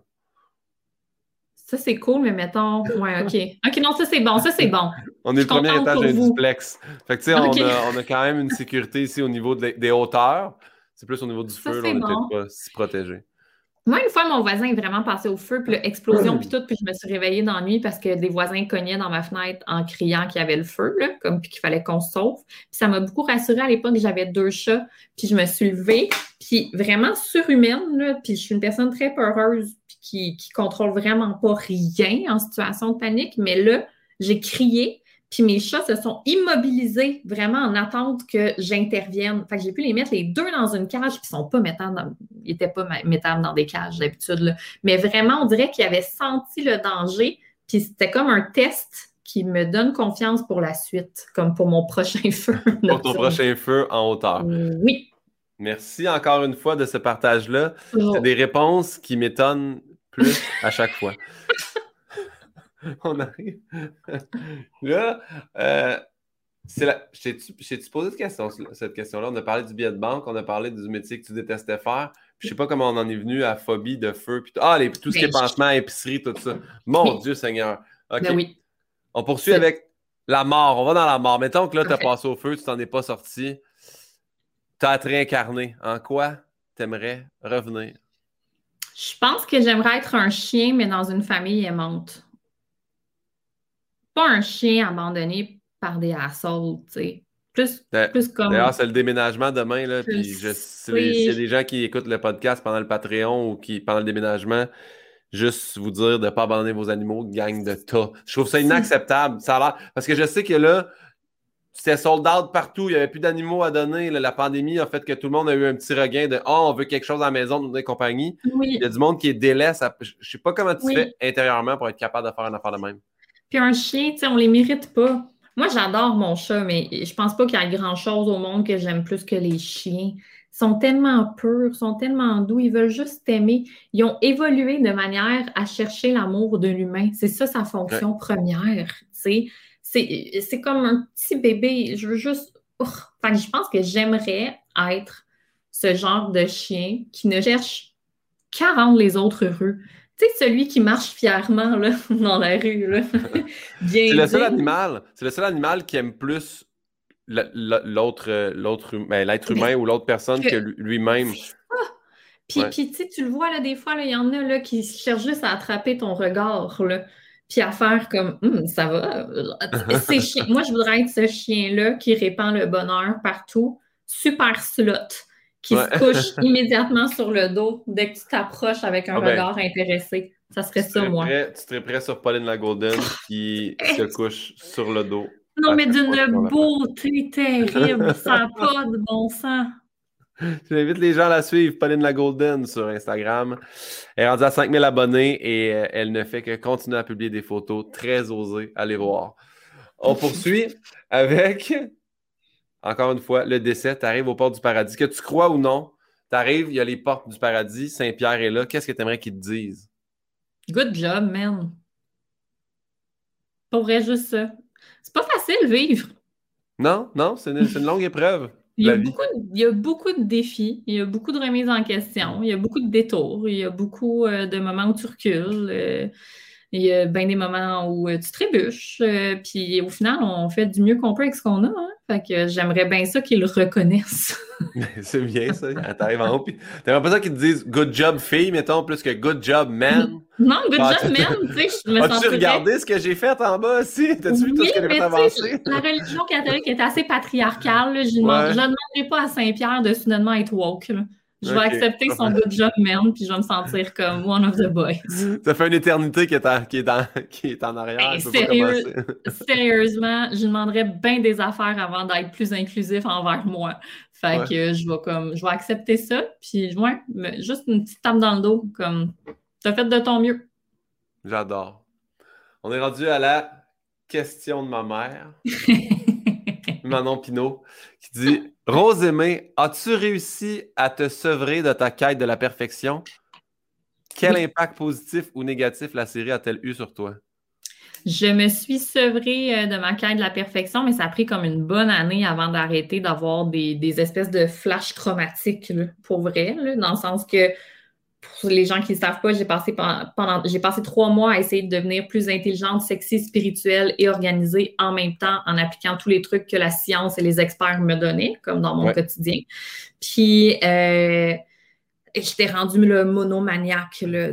Ça, c'est cool, mais mettons. Ouais, OK. OK, non, ça, c'est bon. Ça, c'est bon. on est le premier étage d'un duplex. Fait que, tu sais, on, a, quand même une sécurité ici au niveau des hauteurs. C'est plus au niveau du feu, là, on n'est peut-être pas si protégé. Moi, une fois, mon voisin est vraiment passé au feu, puis l'explosion, puis tout, puis je me suis réveillée dans la nuit parce que des voisins cognaient dans ma fenêtre en criant qu'il y avait le feu, là, comme puis qu'il fallait qu'on se sauve. Puis ça m'a beaucoup rassurée à l'époque, j'avais deux chats, puis je me suis levée, puis vraiment surhumaine, là, puis je suis une personne très peureuse, puis qui, qui contrôle vraiment pas rien en situation de panique, mais là, j'ai crié, puis mes chats se sont immobilisés vraiment en attente que j'intervienne. Fait que j'ai pu les mettre les deux dans une cage, puis ils sont pas mettables dans, ils étaient pas mettables dans des cages d'habitude. Mais vraiment, on dirait qu'ils avaient senti le danger. Puis c'était comme un test qui me donne confiance pour la suite, comme pour mon prochain feu. pour ton prochain feu en hauteur. Oui. Merci encore une fois de ce partage-là. C'est des réponses qui m'étonnent plus à chaque fois. on arrive. là, euh, c'est la... tu posé cette question, cette question-là? On a parlé du billet de banque, on a parlé du métier que tu détestais faire. Je sais pas comment on en est venu à phobie de feu. Puis ah, les, tout ce qui est ben, pansement, épicerie, tout ça. Mon Dieu Seigneur. OK. Ben oui. On poursuit avec la mort. On va dans la mort. Mettons que là, tu as passé au feu, tu t'en es pas sorti. Tu as te réincarné. En quoi tu aimerais revenir? Je pense que j'aimerais être un chien, mais dans une famille aimante pas un chien abandonné par des assauts, tu sais. Plus, plus comme. D'ailleurs, c'est le déménagement demain, là. Puis je, y a des gens qui écoutent le podcast pendant le Patreon ou qui pendant le déménagement, juste vous dire de ne pas abandonner vos animaux, gang de tas. Je trouve ça inacceptable. Ça a Parce que je sais que là, c'était sold out partout, il n'y avait plus d'animaux à donner. La pandémie a fait que tout le monde a eu un petit regain de Oh, on veut quelque chose à la maison, de compagnie. Il y a du monde qui est délaisse. Je ne sais pas comment tu fais intérieurement pour être capable de faire un affaire de même. Puis un chien, tu sais, on les mérite pas. Moi, j'adore mon chat, mais je pense pas qu'il y a grand-chose au monde que j'aime plus que les chiens. Ils sont tellement purs, ils sont tellement doux, ils veulent juste t'aimer. Ils ont évolué de manière à chercher l'amour de l'humain. C'est ça sa fonction première, tu sais. C'est comme un petit bébé. Je veux juste... Enfin, je pense que j'aimerais être ce genre de chien qui ne cherche qu'à rendre les autres heureux. Tu sais, celui qui marche fièrement là, dans la rue. c'est le seul animal. C'est le seul animal qui aime plus l'autre, l'autre, ben, l'être humain ou l'autre personne que, lui-même. Puis, puis tu le vois, là, des fois, il y en a là, qui cherchent juste à attraper ton regard, là, puis à faire comme hum, ça va? Moi, je voudrais être ce chien-là qui répand le bonheur partout. Super slot qui se couche immédiatement sur le dos dès que tu t'approches avec un ah ben, regard intéressé. Ça serait ça, moi. tu serais prêt sur Pauline la Golden qui se couche sur le dos. Non, mais d'une beauté terrible. ça n'a pas de bon sens. J'invite les gens à la suivre, Pauline la Golden sur Instagram. Elle est rendue à 5000 abonnés et euh, elle ne fait que continuer à publier des photos très osées. Allez voir. On poursuit avec encore une fois, le décès, tu arrives aux portes du paradis. Que tu crois ou non, tu arrives, il y a les portes du paradis, Saint-Pierre est là. Qu'est-ce que tu aimerais qu'il te dise? Good job, man. Pour vrai, juste ça. C'est pas facile vivre. Non, non, c'est une, longue épreuve. Il y, a beaucoup, il y, a beaucoup, de défis, il y a beaucoup de remises en question, il y a beaucoup de détours, il y a beaucoup euh, de moments où tu recules. Euh, il y a bien des moments où euh, tu trébuches, euh, puis au final, on fait du mieux qu'on peut avec ce qu'on a. Hein. Fait que j'aimerais bien ça qu'ils le reconnaissent. c'est bien ça. T'arrives en haut, puis t'aimerais pas ça qu'ils te disent good job fille, mettons, plus que good job man. Non, good job man, tu sais, je me sens. As-tu regardé ce que j'ai fait en bas aussi? T'as-tu vu tout ce que j'ai fait avancer? La religion catholique est assez patriarcale. Je ne demanderai pas à Saint-Pierre de soudainement être woke. Je vais accepter son good job man, puis je vais me sentir comme one of the boys. Ça fait une éternité qui est en, qui est en, qui est en arrière. sérieusement, je demanderais bien des affaires avant d'être plus inclusif envers moi. Fait que je vais comme je vais accepter ça. Puis ouais, juste une petite tape dans le dos, comme t'as fait de ton mieux. J'adore. On est rendu à la question de ma mère. Manon Pinault, qui dit Rose Aimée, as-tu réussi à te sevrer de ta quête de la perfection? Quel impact positif ou négatif la série a-t-elle eu sur toi? Je me suis sevrée euh, de ma quête de la perfection, mais ça a pris comme une bonne année avant d'arrêter d'avoir des, espèces de flashs chromatiques, pour vrai, dans le sens que pour les gens qui ne savent pas, j'ai passé pendant, j'ai passé trois mois à essayer de devenir plus intelligente, sexy, spirituelle et organisée en même temps en appliquant tous les trucs que la science et les experts me donnaient, comme dans mon quotidien. Puis euh, j'étais rendue le monomaniaque, là,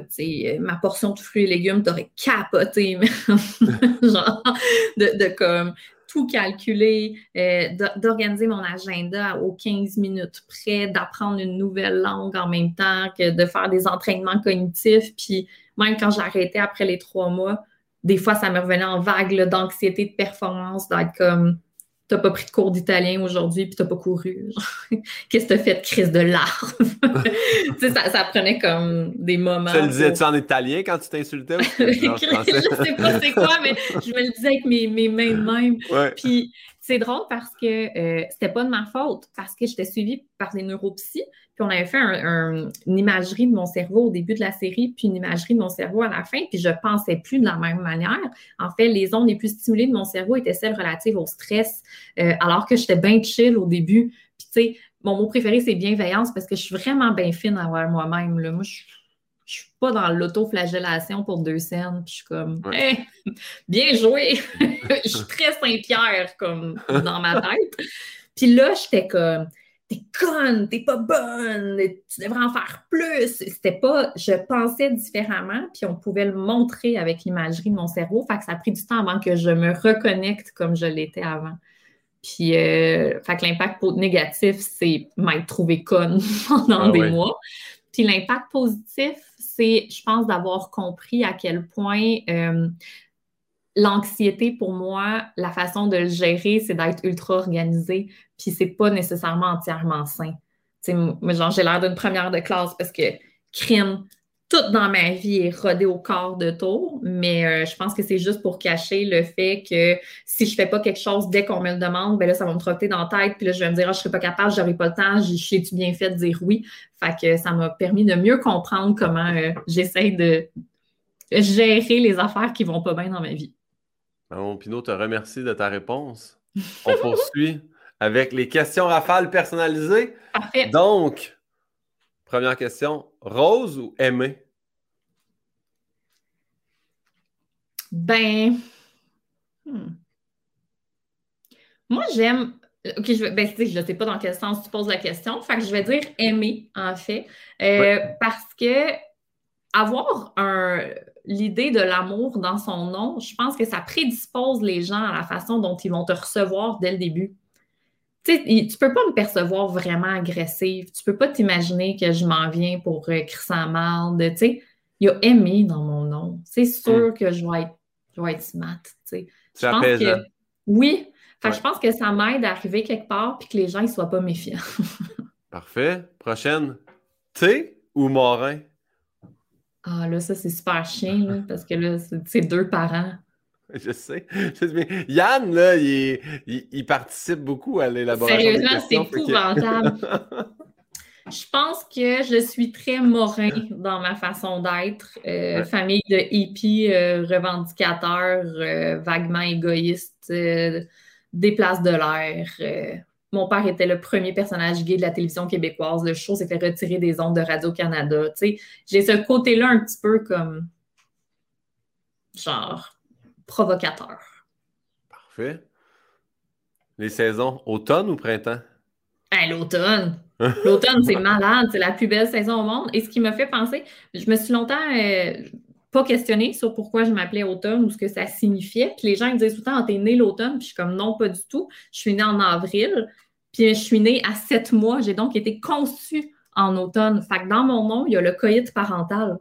ma portion de fruits et légumes, t'aurais capoté, genre de, de comme tout calculer, euh, d'organiser mon agenda aux 15 minutes près, d'apprendre une nouvelle langue en même temps, que de faire des entraînements cognitifs. Puis même quand j'arrêtais après les trois mois, des fois, ça me revenait en vague d'anxiété de performance, d'être comme t'as pas pris de cours d'italien aujourd'hui puis t'as pas couru. Qu'est-ce que t'as fait de crise de larmes? ça, ça prenait comme des moments. Tu le disais-tu en italien quand tu t'insultais? je sais pas c'est quoi, mais je me le disais avec mes, mes mains de même. Puis c'est drôle parce que euh, c'était pas de ma faute, parce que j'étais suivie par des neuropsies, puis on avait fait une imagerie de mon cerveau au début de la série, puis une imagerie de mon cerveau à la fin, puis je pensais plus de la même manière. En fait, les ondes les plus stimulées de mon cerveau étaient celles relatives au stress, euh, alors que j'étais bien chill au début. Puis tu sais, mon mot préféré, c'est bienveillance, parce que je suis vraiment bien fine envers moi-même. Moi, je je suis pas dans l'autoflagellation pour deux scènes. Puis je suis comme, bien joué. je suis très Saint-Pierre comme dans ma tête. Puis là, j'étais comme, t'es conne, t'es pas bonne, tu devrais en faire plus. C'était pas, je pensais différemment, puis on pouvait le montrer avec l'imagerie de mon cerveau. Fait que ça a pris du temps avant que je me reconnecte comme je l'étais avant. Puis, euh, fait que l'impact négatif, c'est m'être trouvé conne pendant ah des mois. Puis l'impact positif, c'est, je pense, d'avoir compris à quel point euh, l'anxiété, pour moi, la façon de le gérer, c'est d'être ultra organisé, puis c'est pas nécessairement entièrement sain. moi, genre, j'ai l'air d'une première de classe parce que crime, tout dans ma vie est rodé au corps de tour, mais euh, je pense que c'est juste pour cacher le fait que si je fais pas quelque chose dès qu'on me le demande, ben là, ça va me trotter dans la tête, puis là, je vais me dire, ah, je serai pas capable, j'aurai pas le temps, je tu bien fait de dire oui. Fait que ça m'a permis de mieux comprendre comment euh, j'essaie de gérer les affaires qui vont pas bien dans ma vie. Bon, Pinot, te remercie de ta réponse. On poursuit avec les questions rafales personnalisées. Parfait. Donc, Première question, rose ou aimé? Ben, hmm. moi j'aime. Ok, je ne ben, je sais pas dans quel sens tu poses la question. Fait que je vais dire aimer, en fait. Euh, parce que avoir l'idée de l'amour dans son nom, je pense que ça prédispose les gens à la façon dont ils vont te recevoir dès le début tu tu peux pas me percevoir vraiment agressive. Tu peux pas t'imaginer que je m'en viens pour euh, mal. Tu sais, il y a aimé dans mon nom. C'est sûr mm. que je vais être, je vais être smart. Tu sais. Je pense que, oui. Fait je pense que ça m'aide à arriver quelque part puis que les gens ne soient pas méfiants. Parfait. Prochaine. Thé ou Morin? Ah là, ça, c'est super chien, parce que là, c'est deux parents. Je sais. Yann, là, il, participe beaucoup à l'élaboration. Sérieusement, c'est épouvantable. je pense que je suis très morin dans ma façon d'être. Euh, famille de hippies euh, revendicateurs, euh, vaguement égoïstes, des places de l'air. Mon père était le premier personnage gay de la télévision québécoise. Le show s'est fait retirer des ondes de Radio-Canada. J'ai ce côté-là un petit peu comme genre provocateur. Parfait. Les saisons, automne ou printemps? L'automne. L'automne, c'est malade. C'est la plus belle saison au monde. Et ce qui m'a fait penser, je me suis longtemps euh, pas questionnée sur pourquoi je m'appelais automne ou ce que ça signifiait. Puis les gens me disaient tout le temps, ah, t'es née l'automne? Puis je suis comme, non, pas du tout. Je suis née en avril. Puis je suis née à sept mois. J'ai donc été conçue en automne. Fait que dans mon nom, il y a le coït parental.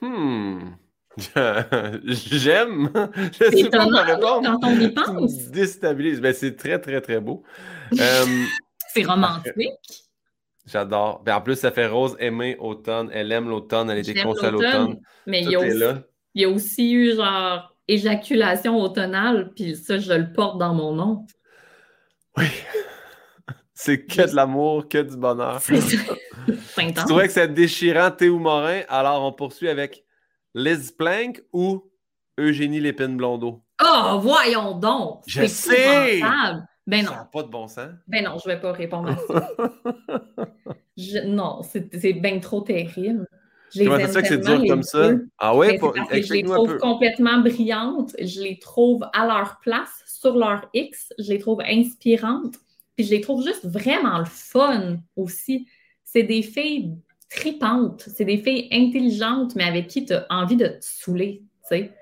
Hmm. J'aime. Je sais pas ma réponse. Quand on y pense. Déstabilise. Ben, c'est très, très, très beau. Euh, C'est romantique. J'adore. Ben, en plus, ça fait Rose aimer automne. Elle aime l'automne. Elle était conçue à l'automne. Mais il y, a aussi, il y, a aussi, eu genre éjaculation automnale, puis ça, je le porte dans mon nom. Oui. C'est que de l'amour, que du bonheur. C'est tu trouvais que c'est déchirant, Théo Morin? Alors, on poursuit avec Liz Plank ou Eugénie Lépine-Blondeau? Oh, voyons donc! Je sais! Ben non. Ça n'a pas de bon sens. Ben non, je ne vais pas répondre à ça. non, c'est bien trop terrible. Je Comment ça que c'est dur comme ça? Ah ouais? Pour... Je les trouve complètement brillantes. Je les trouve à leur place, sur leur X. Je les trouve inspirantes. Puis je les trouve juste vraiment le fun aussi. C'est des filles tripantes. C'est des filles intelligentes, mais avec qui tu as envie de te saouler, tu sais.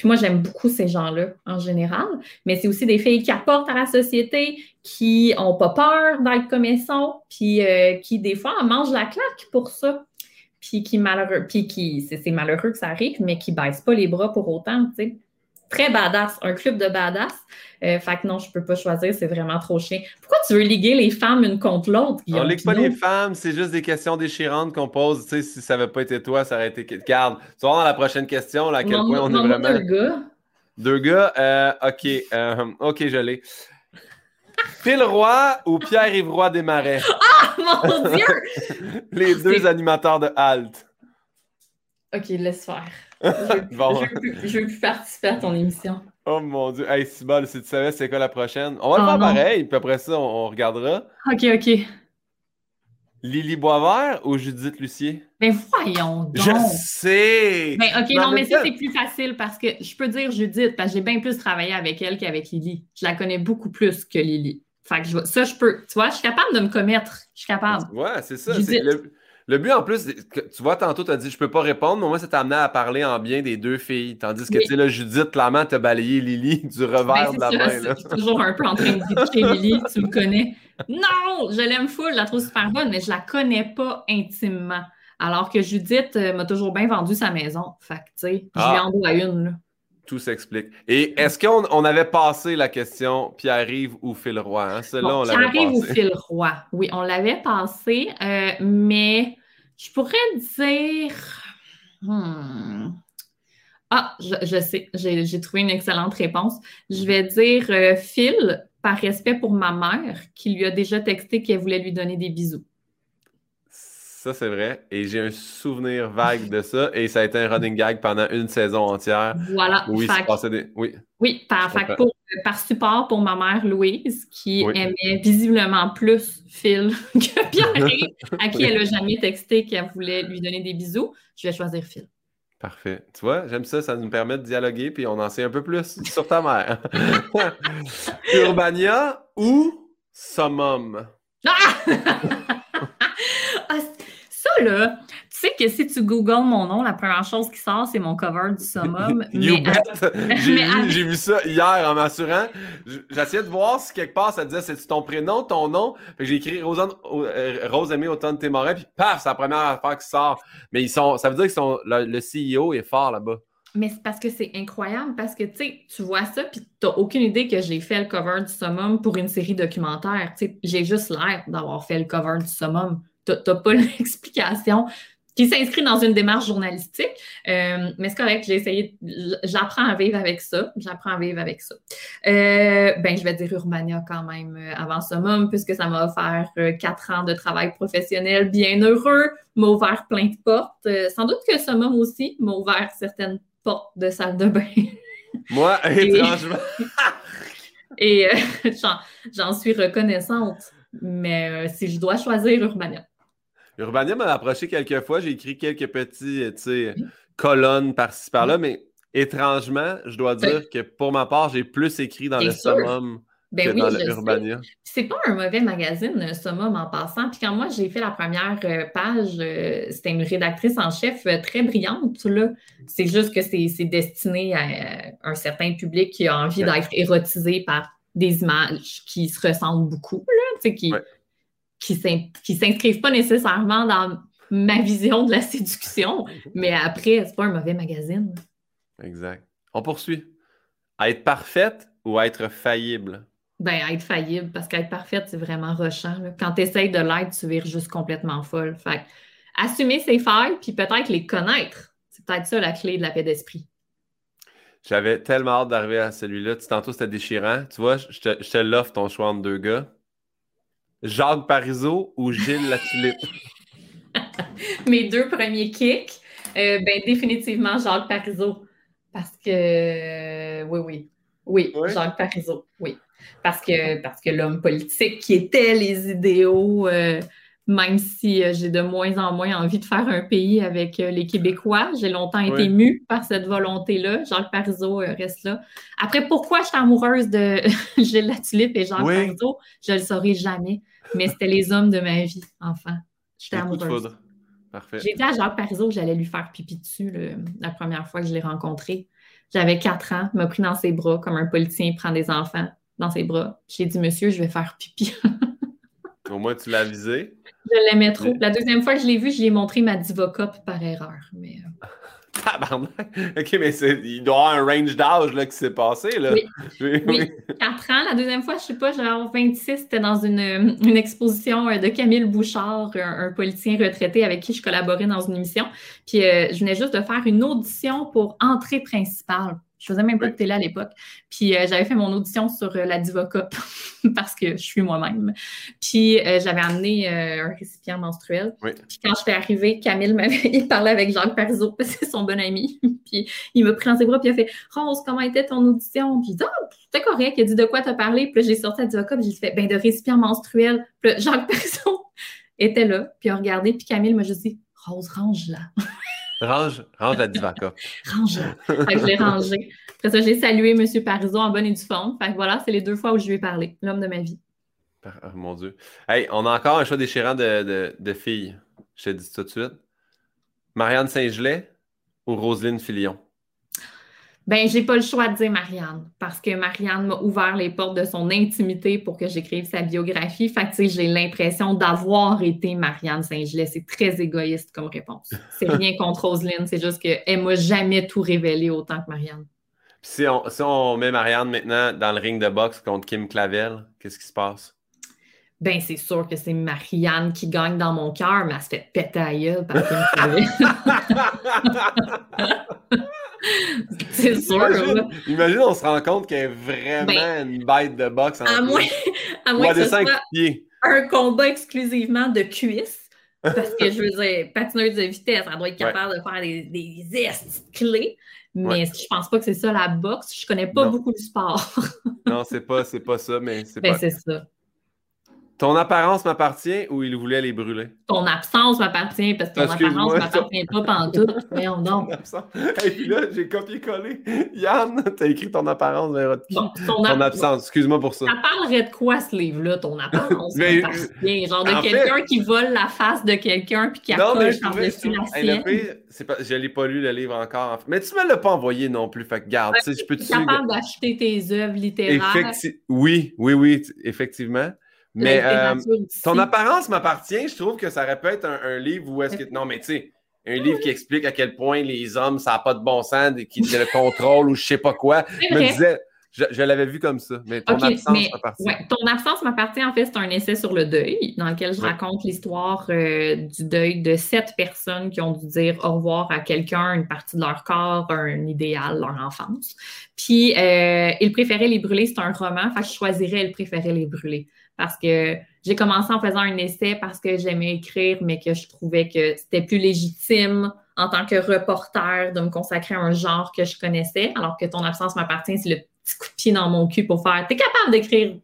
Puis moi, j'aime beaucoup ces gens-là en général, mais c'est aussi des filles qui apportent à la société, qui n'ont pas peur d'être comme elles sont, puis euh, qui, des fois, mangent la claque pour ça. Puis qui, malheureux, puis qui, c'est malheureux que ça arrive, mais qui ne baissent pas les bras pour autant, tu sais très badass, un club de badass. Euh, fait que non, je peux pas choisir, c'est vraiment trop chiant. Pourquoi tu veux liguer les femmes une contre l'autre? On ligue pas les femmes, c'est juste des questions déchirantes qu'on pose. Tu sais, si ça n'avait pas été toi, ça aurait été. Garde, tu vas dans la prochaine question là, à quel point on est vraiment. Deux gars. Deux gars, euh, ok, euh, ok, je l'ai. Phil Roy ou Pierre-Yves Roy Desmarais? Ah, mon Dieu! les deux animateurs de Halt. Ok, laisse faire. Je ne veux, plus participer à ton émission. Oh mon Dieu. Hey, si si tu savais c'est quoi la prochaine. On va le ah, faire pareil, puis après ça, on, regardera. OK, OK. Lily Boisvert ou Judith Lucier? Ben voyons donc. Je sais! Ben OK, non, mais ça, c'est plus facile parce que je peux dire Judith, parce que j'ai bien plus travaillé avec elle qu'avec Lily. Je la connais beaucoup plus que Lily. Fait que je, ça, je peux. Tu vois, je suis capable de me commettre. Je suis capable. Ouais, c'est ça. Le, le but en plus, tu vois, tantôt, tu as dit je peux pas répondre, mais moi, ça t'a amené à parler en bien des deux filles. Tandis que, tu sais, là, Judith, clairement, t'as balayé Lily du revers ben, de la main. Je suis toujours un peu en train de dire Lily, tu me connais. Non, je l'aime full, je la trouve super bonne, mais je la connais pas intimement. Alors que Judith euh, m'a toujours bien vendu sa maison. Fait que, tu sais, je lui ah. en dois une. Là. Tout s'explique. Et est-ce qu'on avait passé la question Pierre-Yves ou Phil Roy? Hein? Pierre-Yves ou Phil Roy? Oui, on l'avait passé, euh, mais je pourrais dire. Hmm. Ah, je, sais, j'ai trouvé une excellente réponse. Je vais dire euh, Phil, par respect pour ma mère, qui lui a déjà texté qu'elle voulait lui donner des bisous. Ça, c'est vrai. Et j'ai un souvenir vague de ça. Et ça a été un running gag pendant une saison entière. Voilà. Oui, des... oui. Oui, par, par, support pour ma mère Louise, qui aimait visiblement plus Phil que Pierre, à qui elle n'a jamais texté qu'elle voulait lui donner des bisous. Je vais choisir Phil. Parfait. Tu vois, j'aime ça, ça nous permet de dialoguer, puis on en sait un peu plus sur ta mère. Urbania ou Summum? Ah! Là, tu sais que si tu googles mon nom, la première chose qui sort, c'est mon cover du summum. J'ai vu, ça hier en m'assurant. J'essayais de voir si quelque part ça disait c'est ton prénom, ton nom? j'ai écrit Rose, euh, Rose Aimée Automne Témorin, puis paf, c'est la première affaire qui sort. Mais ils sont, ça veut dire que le, le CEO est fort là-bas. Mais c'est parce que c'est incroyable, parce que tu vois ça, puis tu n'as aucune idée que j'ai fait le cover du summum pour une série documentaire. J'ai juste l'air d'avoir fait le cover du summum tu n'as pas l'explication qui s'inscrit dans une démarche journalistique. Euh, mais c'est correct, j'ai essayé, j'apprends à vivre avec ça. J'apprends à vivre avec ça. Euh, ben, je vais dire Urbania quand même euh, avant Summum, puisque ça m'a offert quatre ans de travail professionnel bien heureux, m'a ouvert plein de portes. sans doute que Summum aussi m'a ouvert certaines portes de salle de bain. Moi, étrangement. Et j'en suis reconnaissante. Mais si je dois choisir Urbania. Urbania m'a approché quelques fois. J'ai écrit quelques petits euh, colonnes par-ci par-là, mais étrangement, je dois dire que pour ma part, j'ai plus écrit dans le summum ben que dans l'Urbania. C'est pas un mauvais magazine, le summum, en passant. Puis quand moi, j'ai fait la première euh, page, euh, c'était une rédactrice en chef très brillante. C'est juste que c'est destiné à un certain public qui a envie d'être érotisé par des images qui se ressemblent beaucoup, là, qui, qui s'inscrivent pas nécessairement dans ma vision de la séduction, mais après, c'est pas un mauvais magazine. Exact. On poursuit. être parfaite ou être faillible? Ben, être faillible, parce qu'être parfaite, c'est vraiment rushant. Quand tu essayes de l'être, tu vires juste complètement folle. Fait assumer ses failles, puis peut-être les connaître. C'est peut-être ça la clé de la paix d'esprit. J'avais tellement hâte d'arriver à celui-là. Tantôt, c'était déchirant. Tu vois, je te, je te l'offre ton choix entre deux gars. Jacques Parizeau ou Gilles Latulippe? Mes deux premiers kicks, euh, ben, définitivement Jacques Parizeau. Parce que, oui, oui. Oui, Jacques Parizeau, oui. Parce que, parce que l'homme politique qui était les idéaux, euh, même si euh, j'ai de moins en moins envie de faire un pays avec les Québécois, j'ai longtemps été mue par cette volonté-là. Jacques Parizeau reste là. Après, pourquoi je suis amoureuse de Gilles Latulippe et Jacques Parizeau, je ne le saurai jamais. Mais c'était les hommes de ma vie, enfin. J'étais amoureuse. J'ai dit à Jacques Parizeau que j'allais lui faire pipi dessus la première fois que je l'ai rencontré. J'avais quatre ans, il m'a pris dans ses bras comme un politicien prend des enfants dans ses bras. J'ai dit, monsieur, je vais faire pipi. Au moins, tu l'as avisé. Je l'aimais trop. La deuxième fois que je l'ai vu, je lui ai montré ma Divocop par erreur. Mais, euh, OK, mais il doit y avoir un range d'âge qui s'est passé. Là. Oui. oui. 4 ans. La deuxième fois, je ne sais pas, genre 26, c'était dans une, une, exposition euh, de Camille Bouchard, un, politicien retraité avec qui je collaborais dans une émission. Puis euh, je venais juste de faire une audition pour entrée principale. Je faisais même pas de télé à l'époque. Puis euh, j'avais fait mon audition sur euh, la Divocop parce que je suis moi-même. Puis euh, j'avais amené un récipient menstruel. Puis quand j'étais arrivée, Camille m'avait parlé avec Jacques Parizeau, parce que c'est son bon ami. puis il m'a pris dans ses bras, puis il a fait Rose, comment était ton audition? Puis il dit oh, c'était correct. Il a dit de quoi t'as parlé? Puis j'ai sorti la Divocop, j'ai fait ben de récipient menstruel. Puis Jacques Parizeau était là, puis il a regardé, puis Camille m'a juste dit Rose, range-la. Range, range la divaca. range-la. je l'ai rangé. Après ça, j'ai salué M. Parizeau en bonne et due forme. Fait que voilà, c'est les deux fois où je lui ai parlé. L'homme de ma vie. Oh, mon Dieu. Hey, on a encore un choix déchirant de, de, de filles. Je te dis tout de suite. Marianne Saint-Gelais ou Roselyne Filion? Ben, j'ai pas le choix de dire Marianne, parce que Marianne m'a ouvert les portes de son intimité pour que j'écrive sa biographie. Fait que, j'ai l'impression d'avoir été Marianne Saint-Gelais. C'est très égoïste comme réponse. C'est rien contre Roselyne, c'est juste qu'elle m'a jamais tout révélé autant que Marianne. Si on, si on met Marianne maintenant dans le ring de boxe contre Kim Clavel, qu'est-ce qui se passe? Ben, c'est sûr que c'est Marianne qui gagne dans mon cœur, mais elle se fait péter à gueule par Kim Clavel. c'est sûr. Imagine, on se rend compte qu'elle est vraiment ben, une bête de boxe. En à, moins, à moins que ce soit un combat exclusivement de cuisses. Parce que je veux dire, patineuse de vitesse, elle doit être capable de faire des, des clés. Mais je pense pas que c'est ça la boxe. Je connais pas beaucoup du sport. non, c'est pas, pas ça, mais c'est ben, pas. c'est ça. Ton apparence m'appartient ou il voulait les brûler? Ton absence m'appartient parce que ton apparence m'appartient pas pantoute. Voyons donc. Et puis là, j'ai copié-collé. Yann, t'as écrit ton apparence vers ton, ton, absence. Excuse-moi pour ça. Ça parlerait de quoi ce livre-là, ton apparence Mais, Genre de quelqu'un qui vole la face de quelqu'un puis qui accroche par-dessus la sienne. Pas, je l'ai pas lu le livre encore. Mais tu me l'as pas envoyé non plus. Fait que garde. Ouais, je peux capable d'acheter tes œuvres littéraires. oui, oui, oui, effectivement. Mais euh, ton apparence m'appartient. Je trouve que ça aurait pu être un, livre où est-ce que. Non, mais tu sais, un livre qui explique à quel point les hommes, ça n'a pas de bon sens, qui le contrôle ou je sais pas quoi. Je me disais, je, l'avais vu comme ça, mais ton absence m'appartient. Ouais, ton absence m'appartient, en fait, c'est un essai sur le deuil dans lequel je raconte l'histoire euh, du deuil de sept personnes qui ont dû dire au revoir à quelqu'un, une partie de leur corps, un idéal, leur enfance. Puis, euh, Il préférait les brûler, c'est un roman, enfin, je choisirais Il préférait les brûler parce que j'ai commencé en faisant un essai parce que j'aimais écrire, mais que je trouvais que c'était plus légitime en tant que reporter de me consacrer à un genre que je connaissais, alors que ton absence m'appartient, c'est le petit coup de pied dans mon cul pour faire T'es capable d'écrire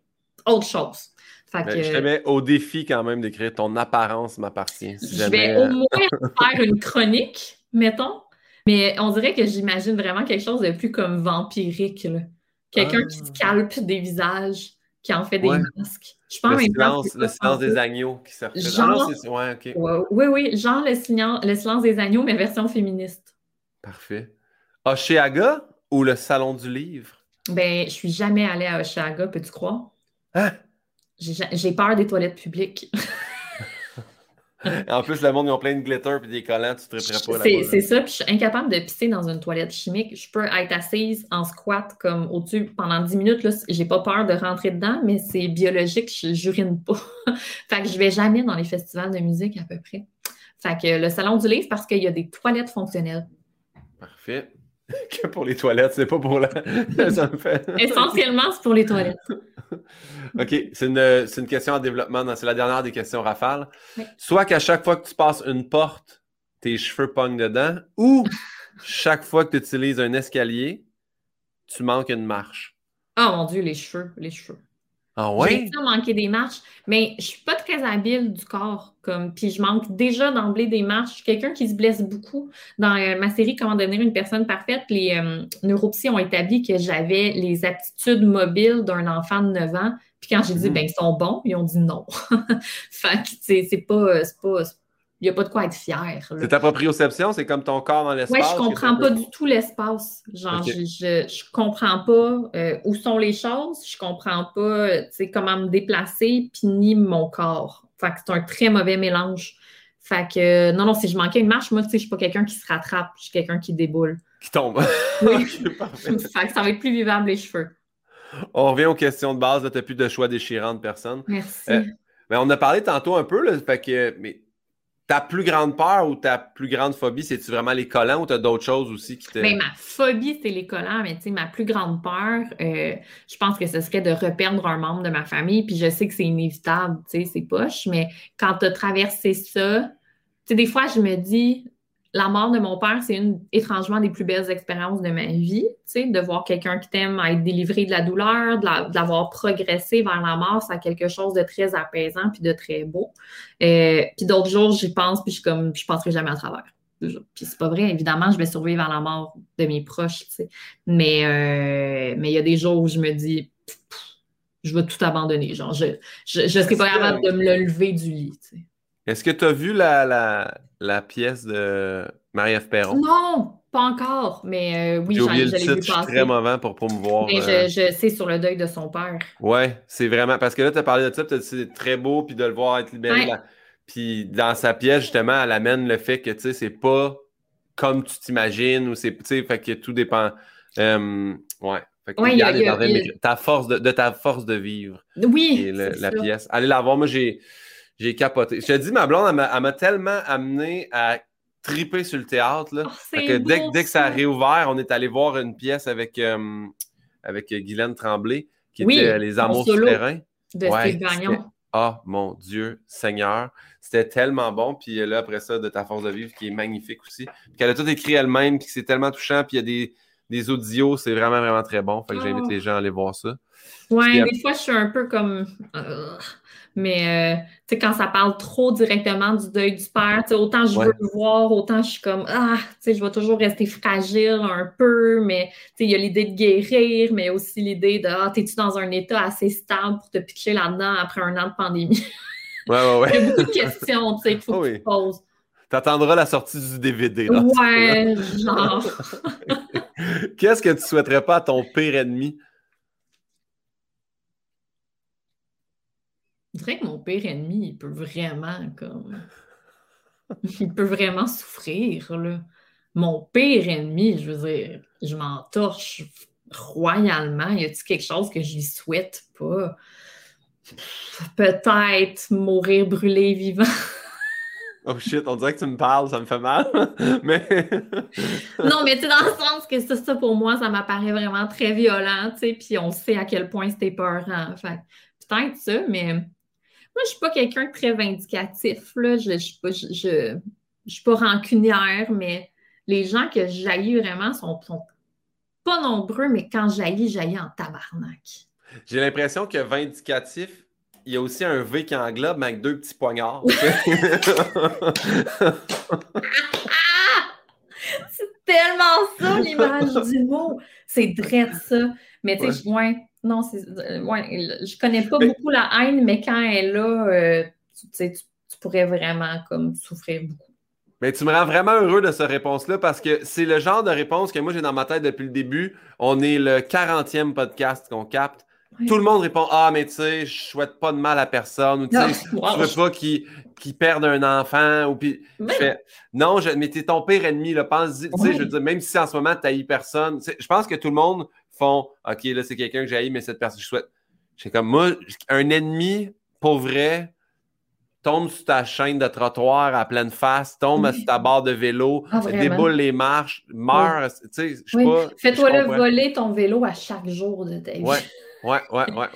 autre chose. Fait ben, Je te mets au défi quand même d'écrire ton apparence m'appartient. je vais au moins faire une chronique, mettons. Mais on dirait que j'imagine vraiment quelque chose de plus comme vampirique. Quelqu'un qui ah. scalpe des visages, qui en fait des masques. Je pense le silence, le silence des agneaux qui sort. Genre... ouais, oui, oui, genre le silence, le silence des agneaux, mais version féministe. Parfait. Oshéaga ou le Salon du Livre? Ben, je suis jamais allée à Oshéaga, peux-tu croire? Hein? J'ai peur des toilettes publiques. en plus, le monde, ils ont plein de glitter et des collants, tu ne pas. C'est ça, puis je suis incapable de pisser dans une toilette chimique. Je peux être assise en squat comme au-dessus pendant 10 minutes. Là, j'ai pas peur de rentrer dedans, mais c'est biologique, je j'urine pas. fait que je vais jamais dans les festivals de musique à peu près. Fait que le salon du livre, parce qu'il y a des toilettes fonctionnelles. Parfait. que pour les toilettes, c'est pas pour la. Essentiellement, c'est pour les toilettes. OK. C'est une, question en développement. C'est la dernière des questions rafales. Soit qu'à chaque fois que tu passes une porte, tes cheveux pognent dedans, ou chaque fois que tu utilises un escalier, tu manques une marche. Oh mon Dieu, les cheveux, les cheveux. Ah ouais? J'ai manquer des marches, mais je suis pas très habile du corps. Comme, puis je manque déjà d'emblée des marches. Je suis quelqu'un qui se blesse beaucoup. Dans euh, ma série Comment devenir une personne parfaite, les euh, neuropsies ont établi que j'avais les aptitudes mobiles d'un enfant de 9 ans. Puis quand j'ai dit, mm. ben, ils sont bons, ils ont dit non. fait que, c'est pas, pas, il n'y a pas de quoi être fier. C'est ta proprioception, c'est comme ton corps dans l'espace. Oui, je comprends pas du tout l'espace. Genre, je, je, comprends pas euh, où sont les choses, je comprends pas comment me déplacer, puis ni mon corps. Fait que c'est un très mauvais mélange. Fait que non, non, si je manquais une marche, moi, tu sais, je suis pas quelqu'un qui se rattrape, je suis quelqu'un qui déboule. Qui tombe. Oui. fait que ça va être plus vivable les cheveux. On revient aux questions de base. Tu n'as plus de choix déchirant de personne. Merci. Euh, mais on a parlé tantôt un peu, là, fait que, mais ta plus grande peur ou ta plus grande phobie, c'est-tu vraiment les collants ou tu d'autres choses aussi qui te. Ben, ma phobie, c'est les collants, mais tu sais, ma plus grande peur, euh, je pense que ce serait de reperdre un membre de ma famille. Puis je sais que c'est inévitable, tu sais, c'est poche, mais quand tu as traversé ça, tu sais, des fois, je me dis, la mort de mon père, c'est une étrangement des plus belles expériences de ma vie. Tu sais, de voir quelqu'un qui t'aime être délivré de la douleur, de, l'avoir progressé vers la mort, c'est quelque chose de très apaisant puis de très beau. Euh, puis d'autres jours, j'y pense puis je comme je penserai jamais à travers. Puis c'est pas vrai, évidemment, je vais survivre à la mort de mes proches, tu sais. Mais euh, mais il y a des jours où je me dis je vais tout abandonner. Genre, je, je serais pas capable de me lever du lit. Tu sais. Est-ce que tu as vu la, la, pièce de Marie-Ève Perron? Non, pas encore, mais euh, oui, j'en ai vu passer. Je suis très mauvais pour promouvoir. Mais je, euh, je, sais sur le deuil de son père. Ouais, c'est vraiment. Parce que là, tu as parlé de ça, tu as dit c'est très beau, puis de le voir être libéré. Puis dans sa pièce, justement, elle amène le fait que, tu sais, c'est pas comme tu t'imagines, ou c'est, tu sais, fait que tout dépend. Euh, ouais. Fait que y a, ta force de, ta force de vivre. Oui. la pièce. Allez la voir. Moi, j'ai j'ai capoté. Je te dis, ma blonde, elle m'a tellement amené à triper sur le théâtre. Là. Oh, que dès, dès, que ça a réouvert, on est allé voir une pièce avec, euh, avec Guylaine Tremblay, qui était Les Amours souterrains. De ouais, Gagnon. Ah, oh, mon Dieu, Seigneur. C'était tellement bon. Puis là, après ça, de Ta force de vivre, qui est magnifique aussi. Puis qu'elle a tout écrit elle-même, puis c'est tellement touchant. Puis il y a des, des audios, c'est vraiment, vraiment très bon. Fait que j'invite oh. les gens à aller voir ça. Ouais, des fois, je suis un peu comme. Mais, euh, quand ça parle trop directement du deuil du père, autant je veux le voir, autant je suis comme, ah, tu sais, je vais toujours rester fragile un peu, mais, il y a l'idée de guérir, mais aussi l'idée de, ah, t'es-tu dans un état assez stable pour te pitcher là-dedans après un an de pandémie? Ouais, ouais, ouais. il y a beaucoup de questions, tu sais, qu'il faut que tu poses. T'attendras la sortie du DVD. Là, ouais, genre. Qu'est-ce que tu souhaiterais pas à ton pire ennemi? Je dirais que mon pire ennemi, il peut vraiment comme. il peut vraiment souffrir. Là. Mon pire ennemi, je veux dire, je m'entorche royalement. Y a-t-il quelque chose que je lui souhaite pas? Peut-être mourir brûlé vivant. Oh shit, on dirait que tu me parles, ça me fait mal. mais. non, mais tu sais, dans le sens que ça, ça, pour moi, ça m'apparaît vraiment très violent, tu sais, puis on sait à quel point c'était peurant. Fait peut-être ça, mais moi, je ne suis pas quelqu'un de très vindicatif. Là. Je ne suis, pas, je, suis pas rancunière, mais les gens que j'haïs vraiment sont, sont pas nombreux, mais quand j'haïs, j'haïs en tabarnak. J'ai l'impression que vindicatif, il y a aussi un V qui englobe, mais avec deux petits poignards. ça, l'image du mot. C'est vrai ça. Mais tu sais, ouais. Non, c'est. Euh, ouais, je connais pas beaucoup la haine, mais quand elle est là, euh, tu, tu, pourrais vraiment comme souffrir beaucoup. Mais tu me rends vraiment heureux de cette réponse-là parce que c'est le genre de réponse que moi j'ai dans ma tête depuis le début. On est le 40e podcast qu'on capte. Tout le monde répond Ah, mais tu sais, je souhaite pas de mal à personne, ou tu sais, je veux pas qu'il perde un enfant, ou puis je fais Non, je, mais t'es ton pire ennemi, là, pense, tu sais, je veux dire, même si en ce moment tu personne, je pense que tout le monde font OK, là, c'est quelqu'un que j'ai mais cette personne, je souhaite. C'est comme moi, un ennemi, pour vrai, tombe sur ta chaîne de trottoir à pleine face, tombe sur ta barre de vélo, ah, déboule les marches, meurt. Tu sais, je pas. Fais-toi le voler ton vélo à chaque jour de ta vie. Ouais. Ouais, ouais, ouais,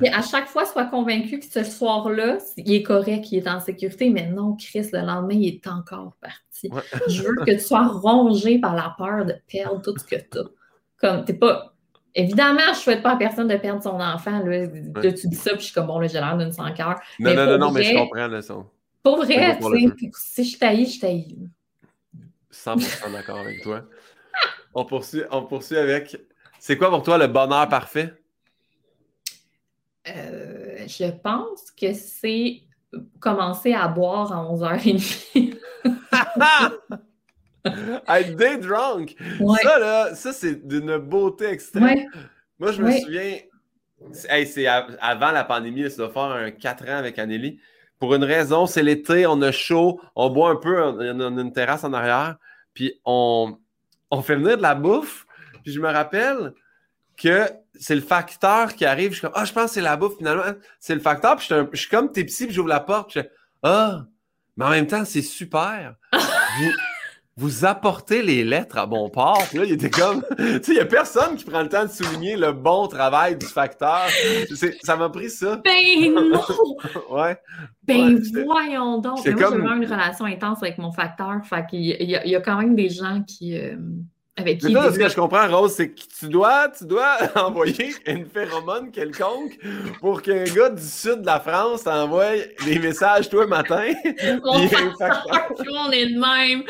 ouais, à chaque fois, sois convaincu que ce soir-là, il est correct, il est en sécurité, mais non, Chris, le lendemain, il est encore parti. Je veux que tu sois rongé par la peur de perdre tout ce que tu as. Comme, t'es pas. Évidemment, je ne souhaite pas à personne de perdre son enfant. Là. Tu dis ça, puis je suis comme, bon, là, j'ai l'air d'une sans cœur. Non, non, non, non, mais je comprends le son. Pour vrai, si je taillis, je taillis. 100% d'accord avec toi. On poursuit, on poursuit avec. C'est quoi pour toi le bonheur parfait? Euh, je pense que c'est commencer à boire à 11h30. Être day drunk! Ça, là, ça, c'est d'une beauté extrême. Moi, je me souviens, c'est avant la pandémie, ça doit faire un 4 ans avec Anneli. Pour une raison, c'est l'été, on a chaud, on boit un peu, on a une terrasse en arrière, puis on, on fait venir de la bouffe. Puis je me rappelle, que c'est le facteur qui arrive. Je suis comme, ah, je pense que c'est la bouffe finalement. C'est le facteur. Puis je suis, comme t'es petit, puis j'ouvre la porte. Puis je ah, mais en même temps, c'est super. vous, apportez les lettres à bon port. là, il était comme, tu sais, il n'y a personne qui prend le temps de souligner le bon travail du facteur. Ça m'a pris ça. Ben non! ouais. Ben voyons donc. moi, j'ai vraiment une relation intense avec mon facteur. Fait qu'il y, y, y, a quand même des gens qui. Euh, avec qui ce que je comprends, Rose, c'est que tu dois, tu dois envoyer une phéromone quelconque pour qu'un gars du sud de la France t'envoie des messages toi matin. On, on est de même.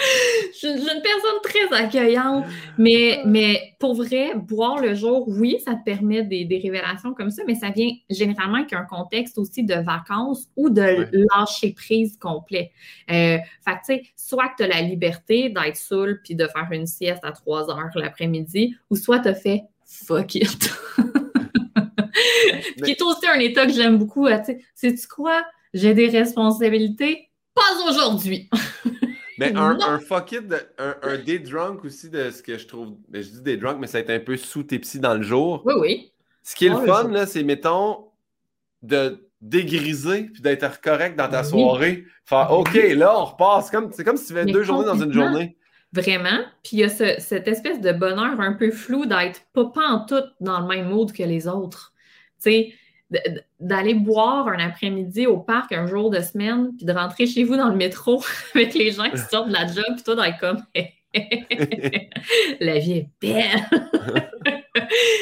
Je, suis une personne très accueillante, mais, mais pour vrai, boire le jour, oui, ça te permet des, des révélations comme ça, mais ça vient généralement avec un contexte aussi de vacances ou de lâcher prise complet. Euh, fait tu sais, soit que tu as la liberté d'être saoul puis de faire une sieste à trois heures l'après-midi, ou soit tu as fait fuck it. qui est aussi un état que j'aime beaucoup. Sais-tu quoi? J'ai des responsabilités. Pas aujourd'hui. mais un, fuck it, un, un, day drunk aussi de ce que je trouve. Je dis des drunk, mais ça a été un peu sous tes psy dans le jour. Oui, oui. Ce qui est le fun, là, c'est, mettons, de dégriser puis d'être correct dans ta soirée. Faire OK, là, on repart. C'est comme, comme si tu fais deux journées dans une journée. Vraiment. Puis il y a cette espèce de bonheur un peu flou d'être pas, pas en tout dans le même mood que les autres. Tu sais, d'aller boire un après-midi au parc un jour de semaine, puis de rentrer chez vous dans le métro avec les gens qui sortent de la job, puis toi d'être comme la vie est belle.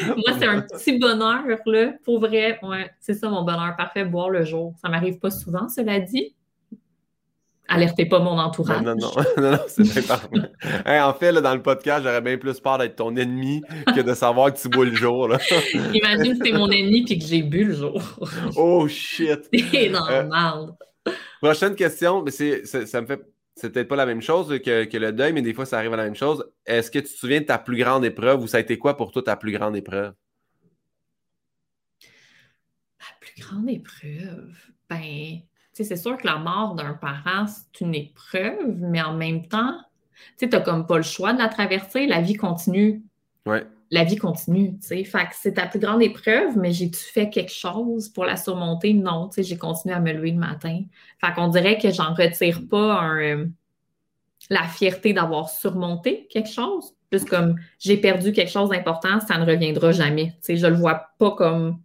Moi, c'est un petit bonheur, là. Pour vrai, ouais, c'est ça mon bonheur parfait, boire le jour. Ça m'arrive pas souvent, cela dit, alertez pas mon entourage. Non, non, non, non, c'est bien parfait. en fait, là, dans le podcast, j'aurais bien plus peur d'être ton ennemi que de savoir que tu bois le jour. Là. Imagine que c'est mon ennemi et que j'ai bu le jour. oh shit! C'est normal. Euh, prochaine question, mais c'est, ça me fait. C'est peut-être pas la même chose que, que, le deuil, mais des fois, ça arrive à la même chose. Est-ce que tu te souviens de ta plus grande épreuve ou ça a été quoi pour toi ta plus grande épreuve? Ma plus grande épreuve? Ben, c'est sûr que la mort d'un parent, c'est une épreuve, mais en même temps, tu n'as comme pas le choix de la traverser. La vie continue. Ouais. La vie continue, tu sais. Fait que c'est ta plus grande épreuve, mais j'ai-tu fait quelque chose pour la surmonter? Non, tu sais, j'ai continué à me lever le matin. Fait qu'on dirait que j'en retire pas euh, la fierté d'avoir surmonté quelque chose. Plus comme j'ai perdu quelque chose d'important, ça ne reviendra jamais. Tu sais, je le vois pas comme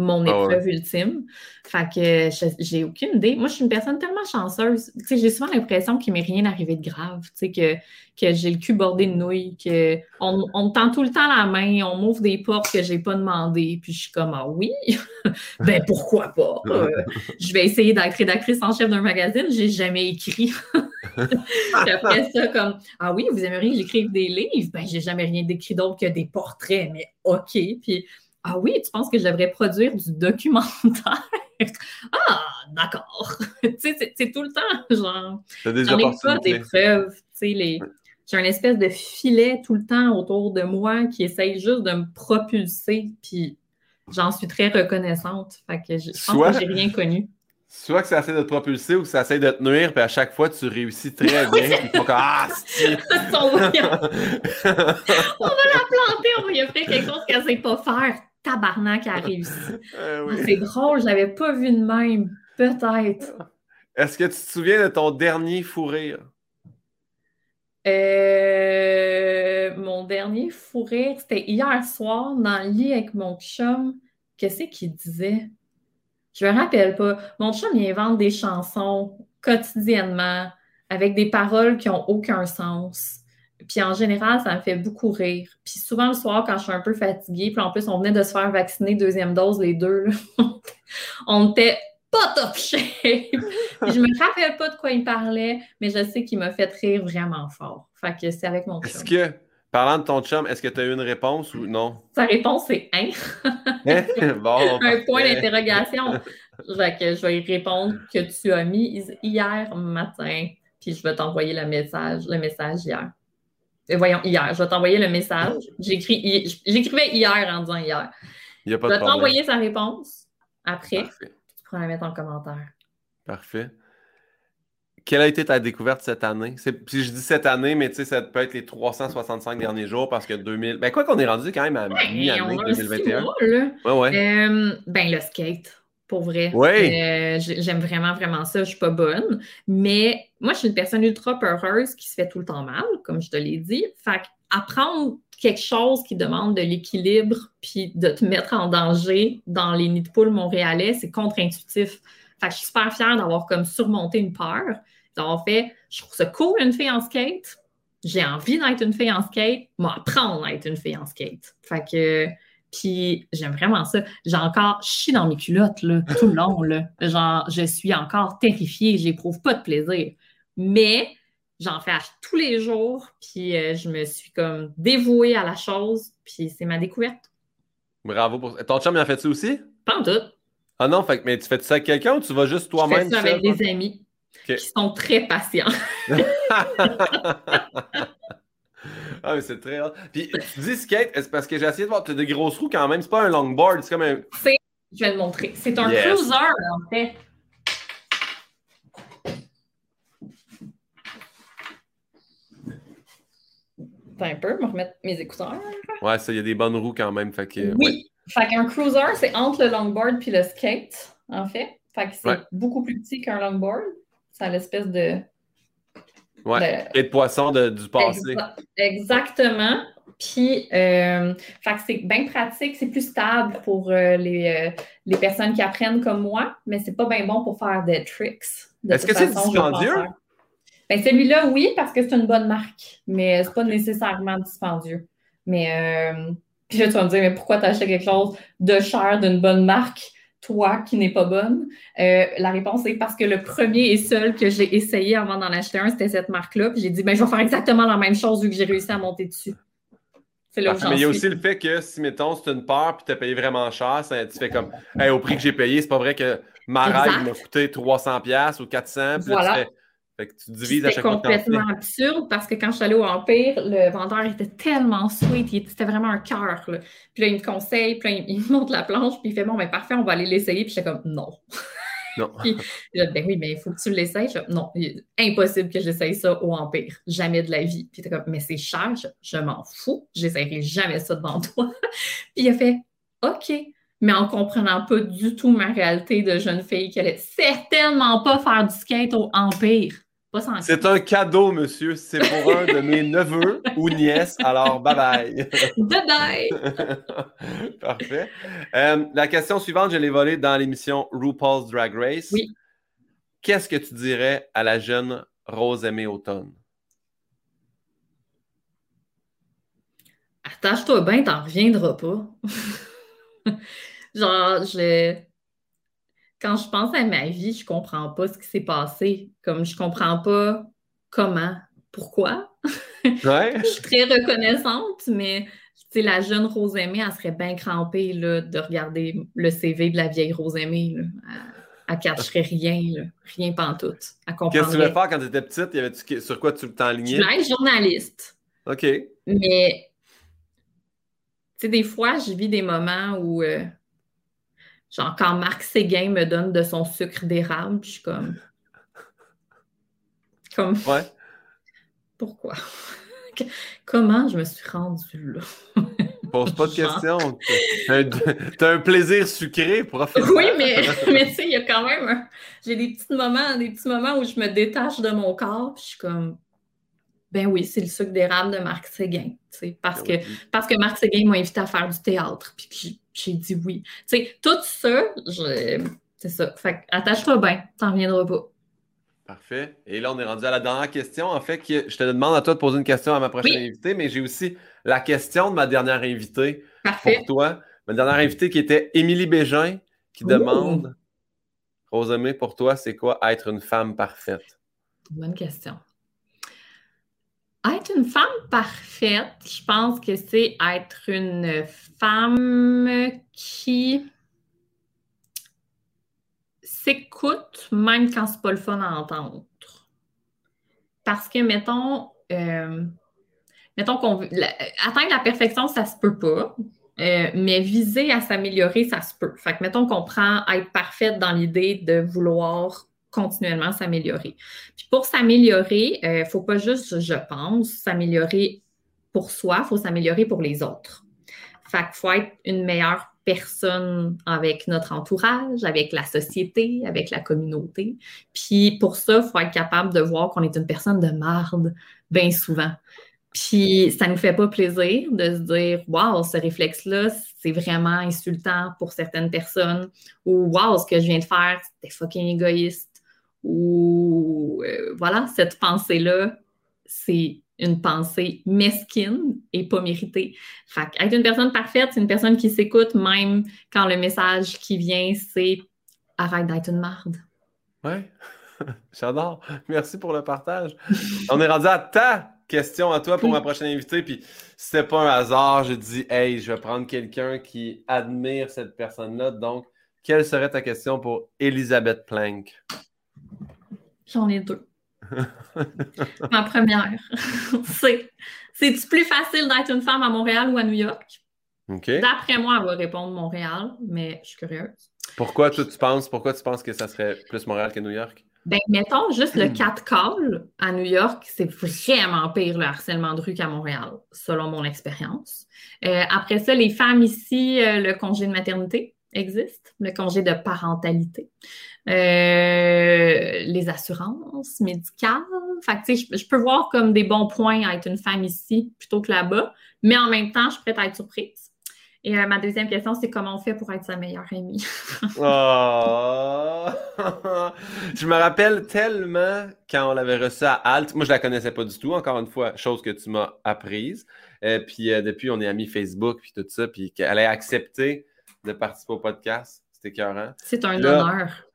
mon ah épreuve ultime. Fait que j'ai aucune idée. Moi, je suis une personne tellement chanceuse. j'ai souvent l'impression qu'il m'est rien arrivé de grave. que, que j'ai le cul bordé de nouilles, qu'on on me tend tout le temps la main, on m'ouvre des portes que j'ai pas demandé. Puis je suis comme Ah oui, ben pourquoi pas? Euh, je vais essayer d'être rédactrice en chef d'un magazine, j'ai jamais écrit. puis après ça, comme Ah oui, vous aimeriez que j'écrive des livres? Ben, j'ai jamais rien d'écrit d'autre que des portraits, mais OK. Puis ah oui, tu penses que je devrais produire du documentaire? ah, d'accord. tu sais, c'est tout le temps, genre. J'en ai pas. Tu sais, les. J'ai un espèce de filet tout le temps autour de moi qui essaye juste de me propulser. Puis j'en suis très reconnaissante. Fait que je, pense que j'ai rien connu. Soit que ça essaie de te propulser ou que ça essaie de te nuire, puis à chaque fois, tu réussis très bien. puis comme, ah, on va la planter, on va y offrir quelque chose qu'elle ne sait pas faire. Tabarnak, elle a réussi. Eh C'est drôle, je l'avais pas vu de même. Peut-être. Est-ce que tu te souviens de ton dernier fou rire? Euh, mon dernier fou rire, c'était hier soir dans le lit avec mon chum. Qu'est-ce qu'il disait? Je me rappelle pas. Mon chum, il invente des chansons quotidiennement avec des paroles qui n'ont aucun sens. Puis en général, ça me fait beaucoup rire. Puis souvent le soir, quand je suis un peu fatiguée, puis en plus, on venait de se faire vacciner deuxième dose, les deux, on était pas top shape. je me rappelle pas de quoi il parlait, mais je sais qu'il m'a fait rire vraiment fort. Fait que c'est avec mon chum. Est-ce que, parlant de ton chum, est-ce que tu as eu une réponse ou non? Sa réponse, c'est hein? hein? bon, un point d'interrogation. Fait que je vais y répondre que tu as mis hier matin, puis je vais t'envoyer le message, le message hier. Euh, voyons, hier. Je vais t'envoyer le message. J'écrivais hier en disant hier. Il y a pas je vais t'envoyer sa réponse après la mettre en commentaire. Parfait. Quelle a été ta découverte cette année? Puis je dis cette année, mais tu sais, ça peut être les 365 derniers jours parce que 2000. Ben, quoi qu'on est rendu quand même à mi-année 2021. ouais, ouais. Euh, ben, le skate, pour vrai. Oui. Euh, j'aime vraiment, vraiment ça. Je suis pas bonne. Mais moi, je suis une personne ultra peureuse qui se fait tout le temps mal, comme je te l'ai dit. Fait apprendre quelque chose qui demande de l'équilibre puis de te mettre en danger dans les nids de poules montréalais, c'est contre-intuitif. Fait que je suis super fière d'avoir comme surmonté une peur, d'avoir fait, je trouve ça cool une fille en skate, j'ai envie d'être une fille en skate, m'apprendre à être une fille en skate. Fait que, puis j'aime vraiment ça. J'ai encore chi dans mes culottes là, tout le long. Là. Genre, je suis encore terrifiée, j'éprouve pas de plaisir. Mais j'en fais tous les jours, puis euh, je me suis comme dévouée à la chose, puis c'est ma découverte. Bravo pour ça. Ton chum, il en fait-tu aussi? Pas en tout. Ah non, fait, mais tu fais ça avec quelqu'un ou tu vas juste toi-même? Je fais ça avec des amis qui sont très patients. ah, mais c'est très Puis tu dis skate, c'est parce que j'ai essayé de voir, tu as de grosses roues quand même, c'est pas un longboard, c'est comme un. Je vais le montrer. C'est un cruiser, en fait. un peu, me remettre mes écouteurs. Ouais, ça, il y a des bonnes roues quand même. Fait que, oui. Fait qu'un cruiser, c'est entre le longboard puis le skate, en fait. Fait que c'est beaucoup plus petit qu'un longboard. C'est l'espèce de. Ouais, et de poisson du passé. Exactement. Puis, euh, c'est bien pratique, c'est plus stable pour euh, les, euh, les, personnes qui apprennent comme moi, mais c'est pas bien bon pour faire des tricks. Est-ce que c'est dispendieux? Ben, celui-là, oui, parce que c'est une bonne marque, mais c'est pas nécessairement dispendieux. Mais euh, puis là, tu vas me dire, mais pourquoi tu acheté quelque chose de cher d'une bonne marque, toi qui n'es pas bonne? Euh, la réponse est parce que le premier et seul que j'ai essayé avant d'en acheter un, c'était cette marque-là. Puis j'ai dit, ben, je vais faire exactement la même chose vu que j'ai réussi à monter dessus. C'est là mais il y a aussi le fait que si, mettons, c'est une peur puis tu as payé vraiment cher, ça, tu fais comme, au prix que j'ai payé, c'est pas vrai que ma règle m'a coûté 300$ ou 400$. Puis voilà. C'était complètement absurde parce que quand je suis allée au Empire, le vendeur était tellement sweet, c'était vraiment un cœur. Puis là, il me conseille, puis là, il, me montre la planche, puis il fait Bon, ben parfait, on va aller l'essayer. Puis j'étais comme Non. Non. puis ben oui, mais il faut que tu l'essayes. Non, impossible que j'essaye ça au Empire. Jamais de la vie. Puis était comme Mais c'est cher, je, m'en fous. J'essayerai jamais ça devant toi. puis il a fait OK mais en comprenant pas du tout ma réalité de jeune fille qui allait certainement pas faire du skate au Empire. C'est un cadeau, monsieur. C'est pour un de mes neveux ou nièces. Alors, bye bye. Bye bye. Parfait. Euh, la question suivante, je l'ai volée dans l'émission RuPaul's Drag Race. Oui. Qu'est-ce que tu dirais à la jeune Rose Aimée Automne? Attache-toi bien, t'en reviendras pas. Genre, je quand je pense à ma vie, je comprends pas ce qui s'est passé. Comme je comprends pas comment, pourquoi. je suis très reconnaissante, mais la jeune Rose Aimée, elle serait bien crampée là, de regarder le CV de la vieille Rose Aimée. Là. Elle, ne cacherait rien, là. rien pantoute. Qu'est-ce que tu voulais faire quand tu étais petite? Y avait sur quoi tu t'enlignais? Je voulais être journaliste. OK. Mais, tu sais, des fois, je vis des moments où. Euh, Genre, quand Marc Séguin me donne de son sucre d'érable, je suis comme. Comme. Ouais. Pourquoi? Comment je me suis rendue là? Pose pas de questions. T'as un, plaisir sucré, profite. Oui, mais, mais tu sais, il y a quand même. J'ai des petits moments, des petits moments où je me détache de mon corps, puis je suis comme. Ben oui, c'est le sucre d'érable de Marc Séguin. Parce que, parce que Marc Séguin m'a invité à faire du théâtre. Puis j'ai dit oui. sais, tout ça, c'est ça. Fait attache-toi bien, t'en reviendras pas. Parfait. Et là, on est rendu à la dernière question. En fait, je te demande à toi de poser une question à ma prochaine invitée, mais j'ai aussi la question de ma dernière invitée pour toi. Ma dernière invitée qui était Émilie Bégin, qui demande Rosemée, pour toi, c'est quoi être une femme parfaite? Bonne question. Être une femme parfaite, je pense que c'est être une femme qui s'écoute même quand c'est pas le fun à entendre. Parce que, mettons, euh, mettons qu'on veut. atteindre la perfection, ça se peut pas. Euh, mais viser à s'améliorer, ça se peut. Fait que, mettons qu'on prend être parfaite dans l'idée de vouloir continuellement s'améliorer. Puis pour s'améliorer, il euh, ne faut pas juste, je pense, s'améliorer pour soi, il faut s'améliorer pour les autres. Fait qu'il faut être une meilleure personne avec notre entourage, avec la société, avec la communauté. Puis pour ça, il faut être capable de voir qu'on est une personne de marde bien souvent. Puis ça ne nous fait pas plaisir de se dire Waouh, ce réflexe-là, c'est vraiment insultant pour certaines personnes. Ou Waouh, ce que je viens de faire, c'était fucking égoïste ou euh, voilà, cette pensée-là, c'est une pensée mesquine et pas méritée. Fait être une personne parfaite, c'est une personne qui s'écoute même quand le message qui vient, c'est arrête d'être une marde. Ouais, j'adore. Merci pour le partage. On est rendu à ta question à toi pour ma prochaine invitée. Puis c'était pas un hasard, je dis, hey, je vais prendre quelqu'un qui admire cette personne-là. Donc, quelle serait ta question pour Elisabeth Plank? J'en ai deux. Ma première, c'est c'est-tu plus facile d'être une femme à Montréal ou à New York? D'après moi, elle va répondre Montréal, mais je suis curieuse. Pourquoi tu penses pourquoi tu penses que ça serait plus Montréal que New York? Ben, mettons juste le 4 call à New York, c'est vraiment pire le harcèlement de rue qu'à Montréal, selon mon expérience. Euh, après ça, les femmes ici, euh, le congé de maternité existe, le congé de parentalité. Euh, les assurances médicales. Fait je, je, peux voir comme des bons points à être une femme ici plutôt que là-bas, mais en même temps, je suis prête à être surprise. Et euh, ma deuxième question, c'est comment on fait pour être sa meilleure amie? oh! je me rappelle tellement quand on l'avait reçue à Alt. Moi, je la connaissais pas du tout, encore une fois, chose que tu m'as apprise. Euh, puis depuis, on est amis Facebook, puis tout ça, puis qu'elle ait accepté de participer au podcast. C'était écœurant. C'est un honneur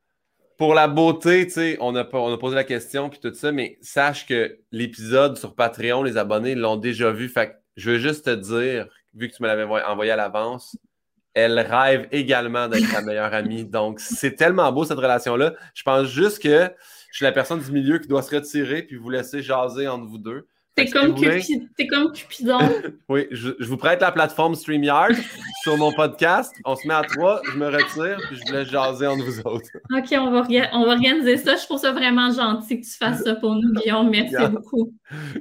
pour la beauté, tu sais, on a, on a posé la question puis tout ça, mais sache que l'épisode sur Patreon, les abonnés l'ont déjà vu. Fait que je veux juste te dire, vu que tu me l'avais envoyé à l'avance, elle rêve également d'être ta meilleure amie. Donc, c'est tellement beau cette relation-là. Je pense juste que je suis la personne du milieu qui doit se retirer puis vous laisser jaser entre vous deux. T'es comme, comme, Cupidon. oui, je, vous prête la plateforme StreamYard sur mon podcast. On se met à trois, je me retire, puis je vous laisse jaser entre vous autres. OK, on va, on va organiser ça. Je trouve ça vraiment gentil que tu fasses ça pour nous, Guillaume. Merci beaucoup.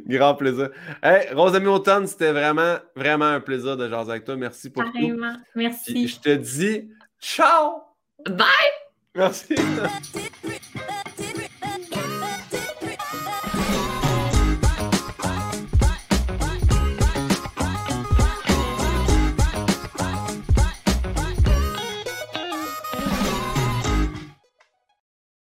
Grand plaisir. Hey, Rosamie Automne, c'était vraiment, vraiment un plaisir de jaser avec toi. Merci pour Carrément. Merci. je te dis ciao! Bye! Merci.